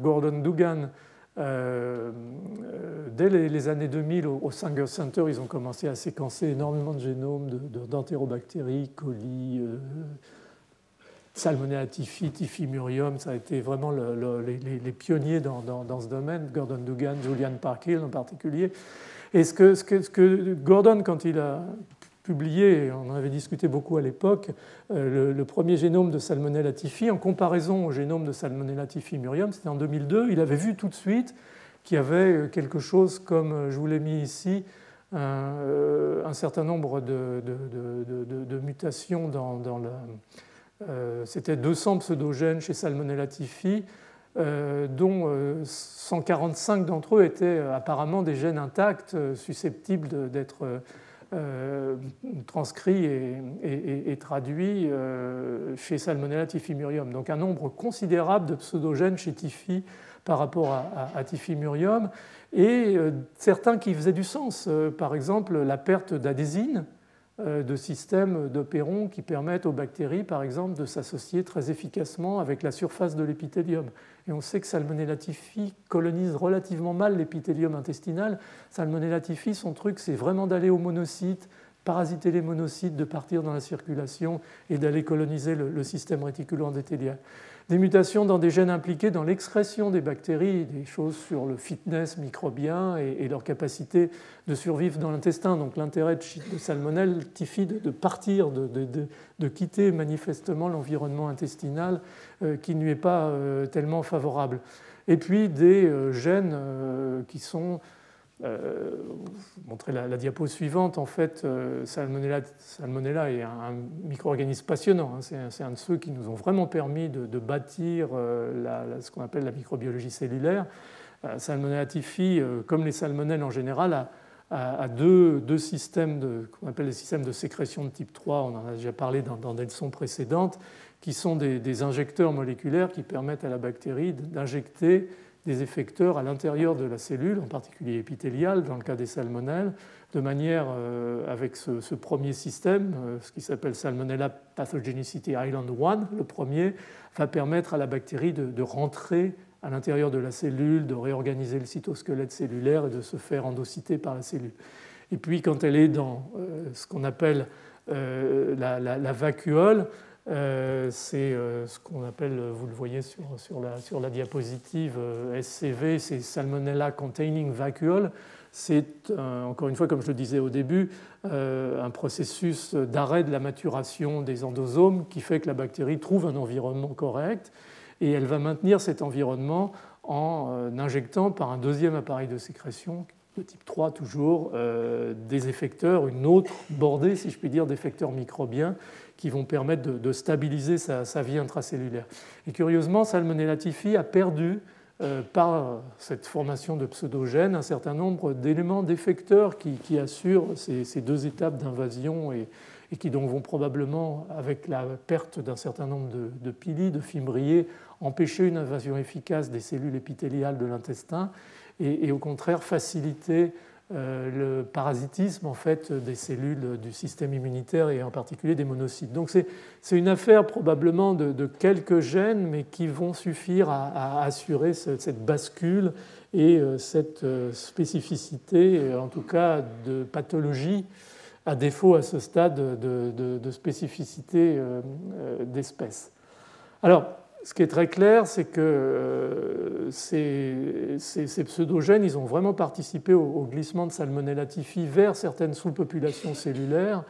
Speaker 2: Gordon Dugan dès les, années 2000 au, Sanger Center, ils ont commencé à séquencer énormément de génomes d'entérobactéries, coli, Salmonella typhi, typhi murium, ça a été vraiment les, pionniers dans, ce domaine, Gordon Dugan, Julian Parkhill en particulier. Et ce que, Gordon, quand il a publié, on en avait discuté beaucoup à l'époque, euh, le, premier génome de Salmonella typhi, en comparaison au génome de Salmonella typhi murium, c'était en 2002, il avait vu tout de suite qu'il y avait quelque chose comme, euh, je vous l'ai mis ici, un, euh, certain nombre de, mutations dans, dans euh, c'était 200 pseudogènes chez Salmonella typhi, euh, dont 145 euh, d'entre eux étaient apparemment des gènes intacts susceptibles d'être transcrits et, traduits chez Salmonella typhimurium. Donc un nombre considérable de pseudogènes chez Typhi par rapport à, à, Typhimurium, et certains qui faisaient du sens. par exemple, la perte d'adésine, euh, de systèmes d'opérons qui permettent aux bactéries, par exemple, de s'associer très efficacement avec la surface de l'épithélium. Et on sait que Salmonella typhi colonise relativement mal l'épithélium intestinal. Salmonella typhi, son truc, c'est vraiment d'aller aux monocytes, parasiter les monocytes, de partir dans la circulation et d'aller coloniser le, le système réticulo-endothélial des mutations dans des gènes impliqués dans l'excrétion des bactéries, des choses sur le fitness microbien et, leur capacité de survivre dans l'intestin. Donc l'intérêt de, Salmonelle typhide de partir, de, quitter manifestement l'environnement intestinal euh, qui ne est pas euh, tellement favorable. Et puis des euh, gènes qui sont euh, montrer la, diapo suivante, en fait, euh, Salmonella, Salmonella, est un, micro-organisme passionnant. Hein. C'est un, de ceux qui nous ont vraiment permis de, bâtir euh, ce qu'on appelle la microbiologie cellulaire. Salmonella typhi, comme les salmonelles en général, a, deux, systèmes qu'on appelle les systèmes de sécrétion de type 3, on en a déjà parlé dans, des leçons précédentes, qui sont des, injecteurs moléculaires qui permettent à la bactérie d'injecter des effecteurs à l'intérieur de la cellule, en particulier épithéliale dans le cas des salmonelles, de manière, euh, avec ce, premier système, euh, ce qui s'appelle Salmonella Pathogenicity Island 1, le premier, va permettre à la bactérie de, rentrer à l'intérieur de la cellule, de réorganiser le cytosquelette cellulaire et de se faire endocyter par la cellule. Et puis quand elle est dans ce qu'on appelle la, vacuole, c'est ce qu'on appelle, vous le voyez sur, la, diapositive SCV, c'est Salmonella Containing Vacuole. C'est, encore une fois, comme je le disais au début, un processus d'arrêt de la maturation des endosomes qui fait que la bactérie trouve un environnement correct et elle va maintenir cet environnement en euh, injectant par un deuxième appareil de sécrétion de type 3 toujours euh, des effecteurs, une autre bordée, si je puis dire, d'effecteurs microbiens qui vont permettre de, stabiliser sa, vie intracellulaire. Et curieusement, Salmonella typhi a perdu euh, par cette formation de pseudogènes un certain nombre d'éléments d'effecteurs qui, assurent ces, deux étapes d'invasion et, qui donc vont probablement, avec la perte d'un certain nombre de, pili, de fimbriers, empêcher une invasion efficace des cellules épithéliales de l'intestin et, au contraire faciliter le parasitisme en fait des cellules du système immunitaire et en particulier des monocytes. Donc c'est une affaire probablement de, quelques gènes, mais qui vont suffire à, assurer cette bascule et euh, cette euh, spécificité, en tout cas de pathologie, à défaut à ce stade de, de spécificité d'espèce. Alors, ce qui est très clair, c'est que euh, ces, pseudogènes, ils ont vraiment participé au, glissement de Salmonella typhi vers certaines sous-populations cellulaires,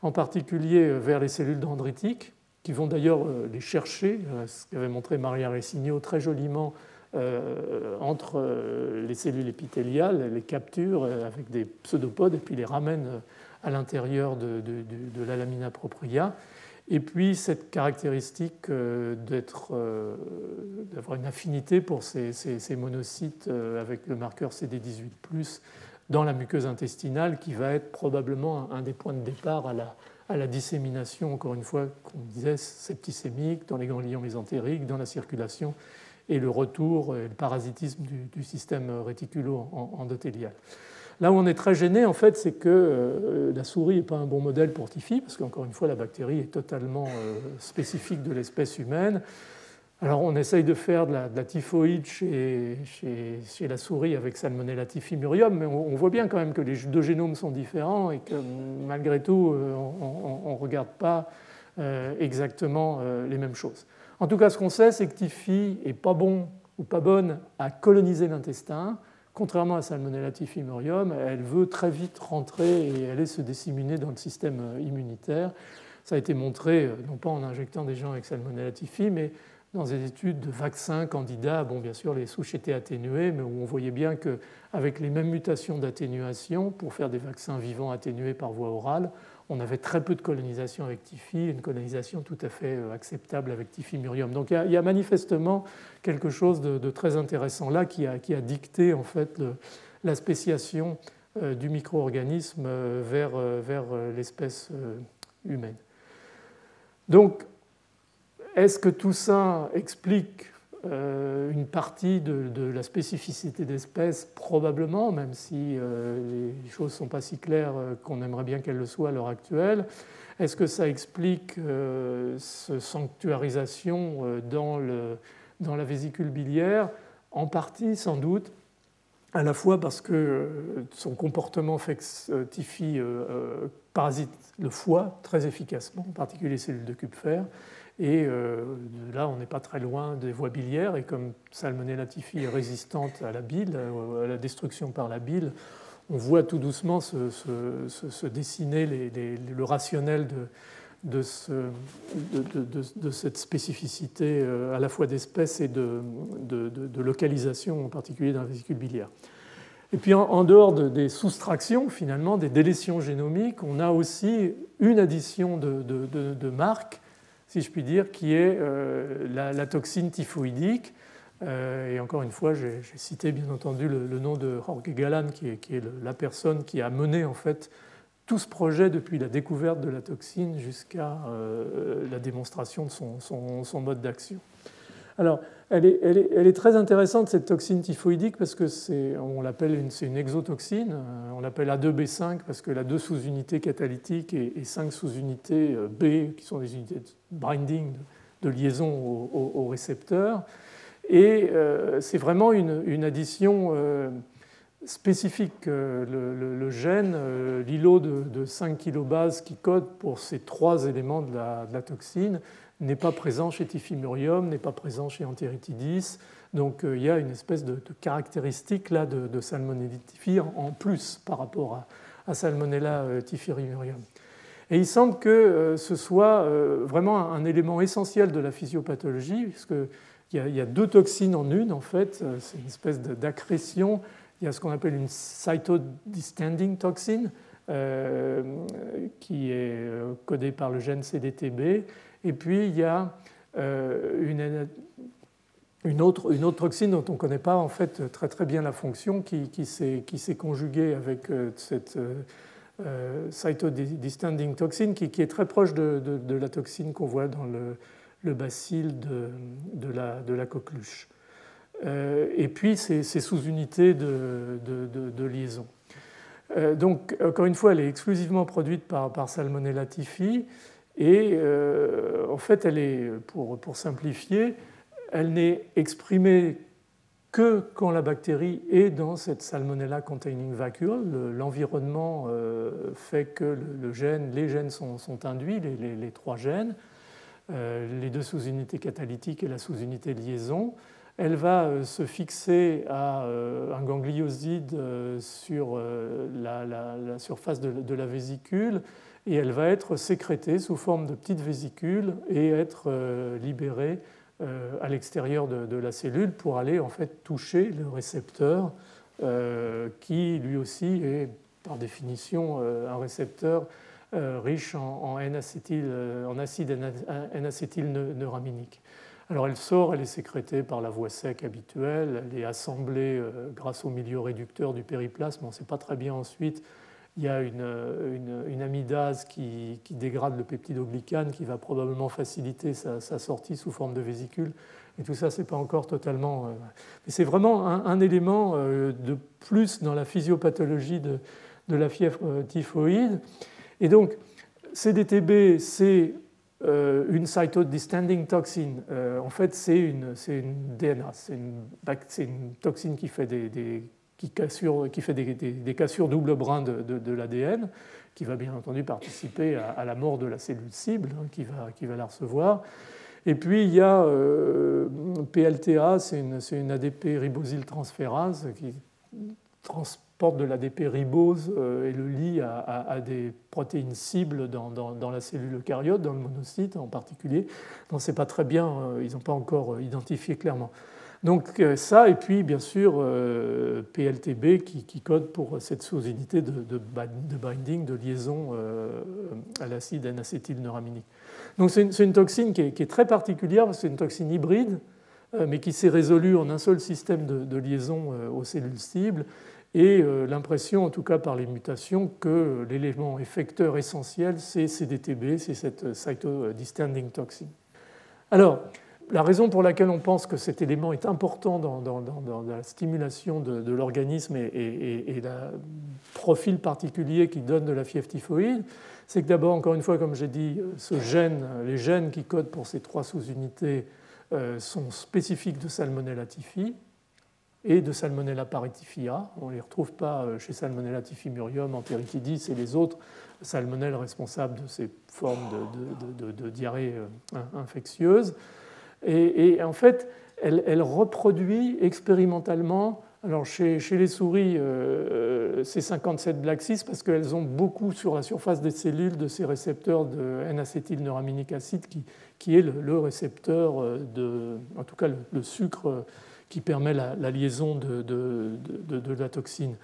Speaker 2: en particulier euh, vers les cellules dendritiques, qui vont d'ailleurs euh, les chercher, ce qu'avait montré Maria Ressigno très joliment entre les cellules épithéliales, les capturent avec des pseudopodes et puis les ramènent à l'intérieur de, de la lamina propria. Et puis cette caractéristique euh, euh, d'avoir une affinité pour ces, monocytes euh, avec le marqueur CD18 dans la muqueuse intestinale qui va être probablement un, des points de départ à la, dissémination, encore une fois, qu'on disait, septicémique, dans les ganglions mésentériques, dans la circulation, et le retour et le parasitisme du, système réticulo-endothélial. Là où on est très gêné, en fait, c'est que euh, la souris n'est pas un bon modèle pour Tifi, parce qu'encore une fois, la bactérie est totalement euh, spécifique de l'espèce humaine. Alors, on essaye de faire de la, typhoïde chez, la souris avec Salmonella typhimurium, mais on, voit bien quand même que les deux génomes sont différents et que malgré tout, euh, on ne regarde pas exactement les mêmes choses. En tout cas, ce qu'on sait, c'est que Tifi n'est pas bon ou pas bonne à coloniser l'intestin contrairement à Salmonella typhimurium, elle veut très vite rentrer et aller se disséminer dans le système euh, immunitaire. Ça a été montré, euh, non pas en injectant des gens avec Salmonella typhi, mais dans des études de vaccins candidats. Bon, bien sûr, les souches étaient atténuées, mais où on voyait bien qu'avec les mêmes mutations d'atténuation, pour faire des vaccins vivants atténués par voie orale, on avait très peu de colonisation avec Tifi, une colonisation tout à fait euh, acceptable avec Tifimurium. Donc il y, a, manifestement quelque chose de, très intéressant là qui a, dicté en fait la spéciation euh, du micro-organisme euh, vers, l'espèce humaine. Donc, est-ce que tout ça explique une partie de, la spécificité d'espèces, probablement, même si euh, les choses ne sont pas si claires euh, qu'on aimerait bien qu'elles le soient à l'heure actuelle. Est-ce que ça explique cette sanctuarisation dans, la vésicule biliaire? En partie, sans doute, à la fois parce que son comportement fait parasite le foie très efficacement, en particulier les cellules de Kupfer, et euh, là, on n'est pas très loin des voies biliaires. Et comme Salmonella typhi est résistante à la bile, euh, à la destruction par la bile, on voit tout doucement se, dessiner le rationnel de, cette spécificité euh, à la fois d'espèce et de, localisation, en particulier la vésicule biliaire. Et puis en, dehors des soustractions, finalement, des délétions génomiques, on a aussi une addition de, marques si je puis dire, qui est euh, la, toxine typhoïdique. Euh, et encore une fois, j'ai cité bien entendu le, nom de Jorge Galan, qui est, la personne qui a mené en fait tout ce projet depuis la découverte de la toxine jusqu'à euh, la démonstration de son, son mode d'action. Alors, elle est, très intéressante, cette toxine typhoïdique, parce que c'est, on l'appelle une, c'est une exotoxine. Euh, on l'appelle A2B5 parce qu'elle a deux sous-unités catalytiques et, cinq sous-unités euh, B, qui sont des unités de binding, de liaison au, récepteur. Et euh, c'est vraiment une, addition spécifique. Le, gène, l'îlot de, 5 kilobases qui code pour ces trois éléments de la, toxine, n'est pas présent chez Tifimurium, n'est pas présent chez Enteritidis. Donc il y a une espèce de, caractéristique là de, Salmonella tifi en, plus par rapport à, Salmonella tifimurium. Et il semble que euh, ce soit euh, vraiment un élément essentiel de la physiopathologie, puisqu'il y, a deux toxines en une, en fait. Euh, c'est une espèce d'accrétion. Il y a ce qu'on appelle une cytodistanding toxine, qui est codée par le gène CDTB. Et puis, il y a une, une, autre, toxine dont on ne connaît pas en fait très, très bien la fonction, qui, s'est conjuguée avec cette euh, cytodistanding toxine qui, est très proche de, la toxine qu'on voit dans le, bacille de, la, coqueluche. Euh, et puis ces, sous-unités de, liaison. Euh, donc, encore une fois, elle est exclusivement produite par, Salmonella typhi. Et en fait, elle est, pour, simplifier, elle n'est exprimée que quand la bactérie est dans cette Salmonella containing vacuole. L'environnement euh, fait que les gènes sont, induits, les, trois gènes, euh, les deux sous-unités catalytiques et la sous-unité liaison. Elle va euh, se fixer à un ganglioside sur la, surface de, la vésicule et elle va être sécrétée sous forme de petites vésicules et être libérée euh, à l'extérieur de, la cellule pour aller en fait toucher le récepteur euh, qui lui aussi est par définition euh, un récepteur riche en, acide N-acétylneuraminique. Alors elle sort, elle est sécrétée par la voie sec habituelle, elle est assemblée grâce au milieu réducteur du périplasme. On ne sait pas très bien ensuite il y a une, amidase qui, dégrade le peptidoglycane qui va probablement faciliter sa, sortie sous forme de vésicule. Et tout ça, ce n'est pas encore totalement. Euh, mais c'est vraiment un, élément euh, de plus dans la physiopathologie de, la fièvre euh, typhoïde. Et donc, CDTB, c'est une cytodistanding toxine. en fait, c'est une, DNA, c'est une, toxine qui fait des qui, qui fait des, cassures double brin de, l'ADN, qui va bien entendu participer à, la mort de la cellule cible hein, qui, va, qui, va, la recevoir. Et puis il y a euh, PLTA, c'est une, une, ADP ribosyltransférase qui transporte de l'ADP ribose euh, et le lie à, des protéines cibles dans, la cellule eucaryote, dans le monocyte en particulier. Donc c'est pas très bien, euh, ils n'ont pas encore identifié clairement. Donc euh, ça, et puis bien sûr euh, PLTB qui, code pour cette sous-unité de, binding, de liaison euh, à l'acide N-acétylneuraminique. Donc c'est une, toxine qui est, très particulière, c'est une toxine hybride, mais qui s'est résolue en un seul système de, liaison aux cellules cibles, et l'impression, en tout cas par les mutations, que l'élément effecteur essentiel, c'est CDTB, c'est cette cytodistanding toxine. Alors, la raison pour laquelle on pense que cet élément est important dans, la stimulation de, l'organisme et, le profil particulier qui donne de la fièvre typhoïde, c'est que d'abord, encore une fois, comme j'ai dit, ce gène, les gènes qui codent pour ces trois sous-unités euh, sont spécifiques de Salmonella typhi et de Salmonella paritifia. On ne les retrouve pas euh, chez Salmonella typhimurium, enteritidis et les autres salmonelles responsables de ces formes de, diarrhée euh, infectieuse. Et, en fait, elle, reproduit expérimentalement, alors chez, les souris, euh, c'est 57 Black 6 parce qu'elles ont beaucoup sur la surface des cellules de ces récepteurs de N-acétylneuraminique acide qui, est le, récepteur euh, de, en tout cas le, sucre qui permet la, liaison de, de, la toxine.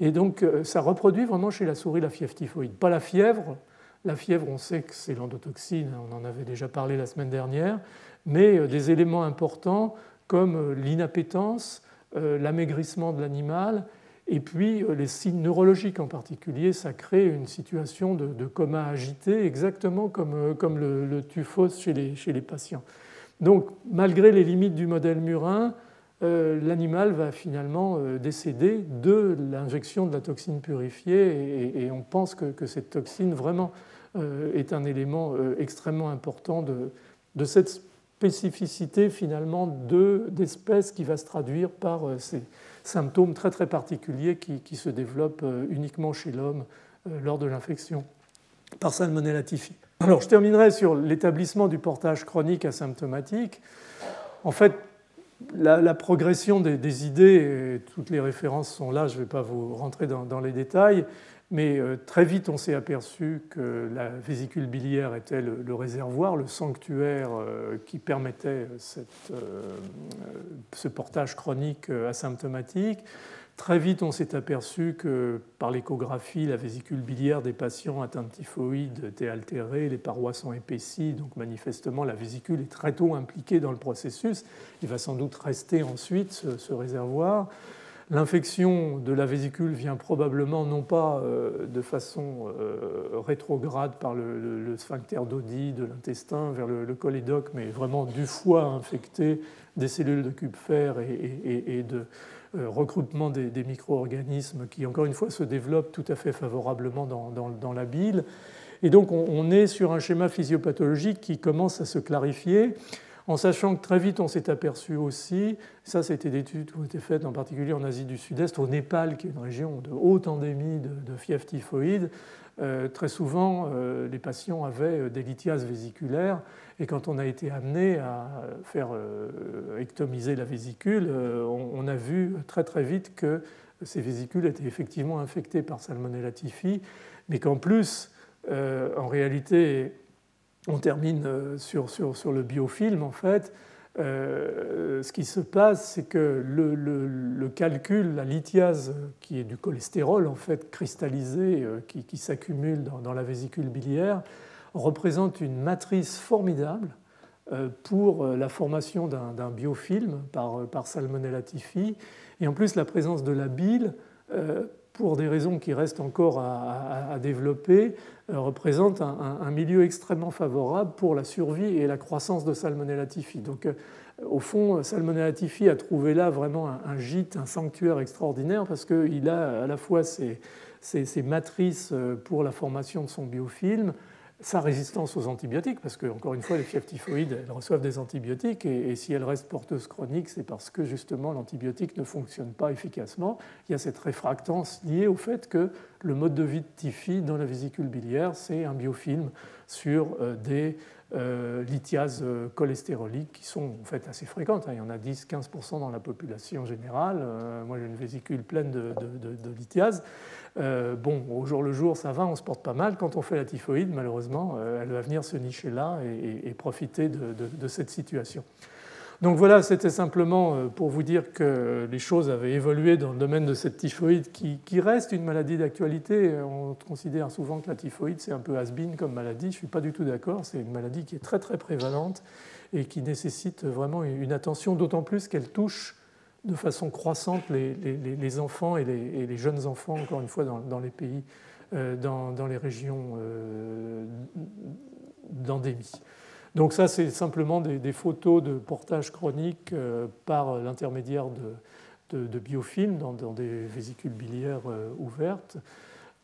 Speaker 2: Et donc euh, ça reproduit vraiment chez la souris la fièvre typhoïde. Pas la fièvre, la fièvre on sait que c'est l'endotoxine, on en avait déjà parlé la semaine dernière, mais euh, des éléments importants comme euh, l'inappétence, euh, l'amaigrissement de l'animal, et puis les signes neurologiques en particulier, ça crée une situation de, coma agité, exactement comme, comme le, le, chez les, chez les, patients. Donc, malgré les limites du modèle murin, l'animal va finalement décéder de l'injection de la toxine purifiée, et, on pense que, que, cette toxine vraiment est un élément extrêmement important de, de cette spécificité finalement d'espèces qui va se traduire par ces symptômes très très particuliers qui, se développent uniquement chez l'homme lors de l'infection par Salmonella typhi. Alors je terminerai sur l'établissement du portage chronique asymptomatique. En fait, la, progression des, idées, toutes les références sont là, je ne vais pas vous rentrer dans, les détails, mais euh, très vite on s'est aperçu que la vésicule biliaire était le, réservoir, le sanctuaire euh, qui permettait euh, ce portage chronique asymptomatique. Très vite, on s'est aperçu que par l'échographie, la vésicule biliaire des patients atteints de typhoïde était altérée, les parois sont épaissies, donc manifestement la vésicule est très tôt impliquée dans le processus. Il va sans doute rester ensuite ce, réservoir. L'infection de la vésicule vient probablement non pas euh, de façon euh, rétrograde par le, sphincter d'Odi de l'intestin vers le, cholédoque, mais vraiment du foie infecté, des cellules de Kupfer et de euh, regroupement des, micro-organismes qui, encore une fois, se développent tout à fait favorablement dans, la bile. Et donc, on, est sur un schéma physiopathologique qui commence à se clarifier, en sachant que très vite, on s'est aperçu aussi, ça, c'était des études qui ont été faites en particulier en Asie du Sud-Est, au Népal, qui est une région de haute endémie de, de fièvre typhoïde, euh, très souvent, euh, les patients avaient des lithiases vésiculaires et quand on a été amené à faire euh, ectomiser la vésicule, euh, on a vu très très vite que ces vésicules étaient effectivement infectées par Salmonella typhi, mais qu'en plus, euh, en réalité, on termine sur, sur, sur, le biofilm en fait. ce qui se passe, c'est que le, calcul, la lithiase, qui est du cholestérol en fait cristallisé, qui, s'accumule dans, la vésicule biliaire, représente une matrice formidable euh, pour euh, la formation d'un biofilm par, euh, par, Salmonella typhi. Et en plus, la présence de la bile, pour des raisons qui restent encore à, développer, représente un, milieu extrêmement favorable pour la survie et la croissance de Salmonella typhi. Donc, au fond, Salmonella typhi a trouvé là vraiment un, gîte, un sanctuaire extraordinaire parce qu'il a à la fois ces, matrices pour la formation de son biofilm, sa résistance aux antibiotiques, parce que, encore une fois, les fièvres typhoïdes, elles reçoivent des antibiotiques, et, si elles restent porteuses chroniques, c'est parce que, justement, l'antibiotique ne fonctionne pas efficacement. Il y a cette réfractance liée au fait que le mode de vie de typhi dans la vésicule biliaire, c'est un biofilm sur euh, des euh, lithiases euh, cholestéroliques qui sont en fait assez fréquentes. Hein. Il y en a 10-15% dans la population générale. Euh, moi, j'ai une vésicule pleine de, de, lithiases. bon, au jour le jour, ça va, on se porte pas mal. Quand on fait la typhoïde, malheureusement, elle va venir se nicher là et profiter de, cette situation. Donc voilà, c'était simplement euh, pour vous dire que les choses avaient évolué dans le domaine de cette typhoïde qui, reste une maladie d'actualité. On considère souvent que la typhoïde, c'est un peu has-been comme maladie. Je ne suis pas du tout d'accord. C'est une maladie qui est très très prévalente et qui nécessite vraiment une attention, d'autant plus qu'elle touche de façon croissante les, enfants et, les, jeunes enfants, encore une fois, dans, les pays, euh, dans, les régions euh, d'endémie. Donc ça, c'est simplement des, photos de portage chronique euh, par l'intermédiaire de, biofilms dans, des vésicules biliaires euh, ouvertes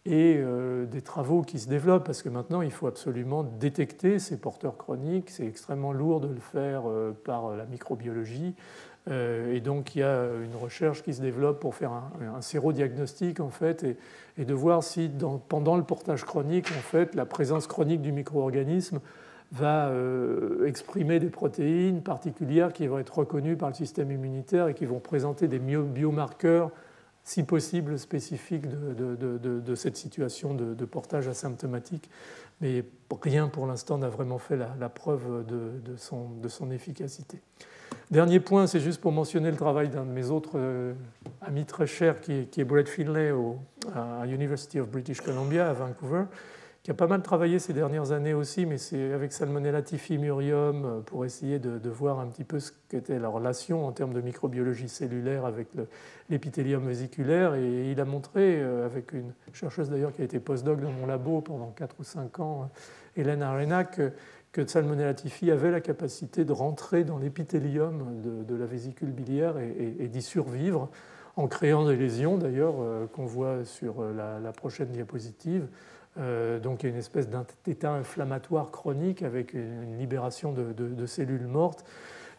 Speaker 2: et euh, des travaux qui se développent parce que maintenant il faut absolument détecter ces porteurs chroniques. C'est extrêmement lourd de le faire par la microbiologie. Et donc il y a une recherche qui se développe pour faire un, sérodiagnostic en fait et, de voir si pendant le portage chronique en fait la présence chronique du micro-organisme va euh, exprimer des protéines particulières qui vont être reconnues par le système immunitaire et qui vont présenter des biomarqueurs, si possible, spécifiques de, cette situation de, portage asymptomatique. Mais rien pour l'instant n'a vraiment fait la, preuve de, son, efficacité. Dernier point, c'est juste pour mentionner le travail d'un de mes autres euh, amis très chers, qui est, qui Brett Finlay au, à University of British Columbia à Vancouver, qui a pas mal travaillé ces dernières années aussi, mais c'est avec Salmonella typhimurium euh, pour essayer de, voir un petit peu ce qu'était la relation en termes de microbiologie cellulaire avec l'épithélium vésiculaire. Et il a montré, euh, avec une chercheuse d'ailleurs qui a été postdoc dans mon labo pendant 4 ou 5 ans, euh, Hélène Arena, que, Salmonella typhi avait la capacité de rentrer dans l'épithélium de, la vésicule biliaire et, d'y survivre en créant des lésions, d'ailleurs, qu'on voit sur la, prochaine diapositive. Donc il y a une espèce d'état inflammatoire chronique avec une libération de, cellules mortes.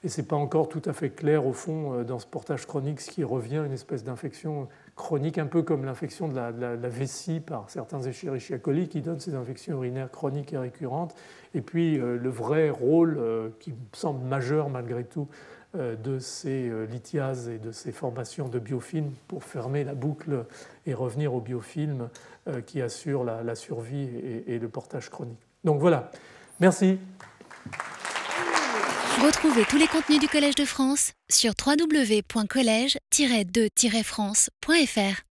Speaker 2: Et ce n'est pas encore tout à fait clair au fond dans ce portage chronique ce qui revient, une espèce d'infection chronique, un peu comme l'infection de, la, vessie par certains Escherichia coli qui donnent ces infections urinaires chroniques et récurrentes. Et puis le vrai rôle qui semble majeur malgré tout euh, de ces euh, lithiases et de ces formations de biofilms pour fermer la boucle et revenir au biofilm euh, qui assure la, survie et, le portage chronique. Donc voilà, merci.
Speaker 1: Retrouvez tous les contenus du Collège de France sur www.colège-2-france.fr.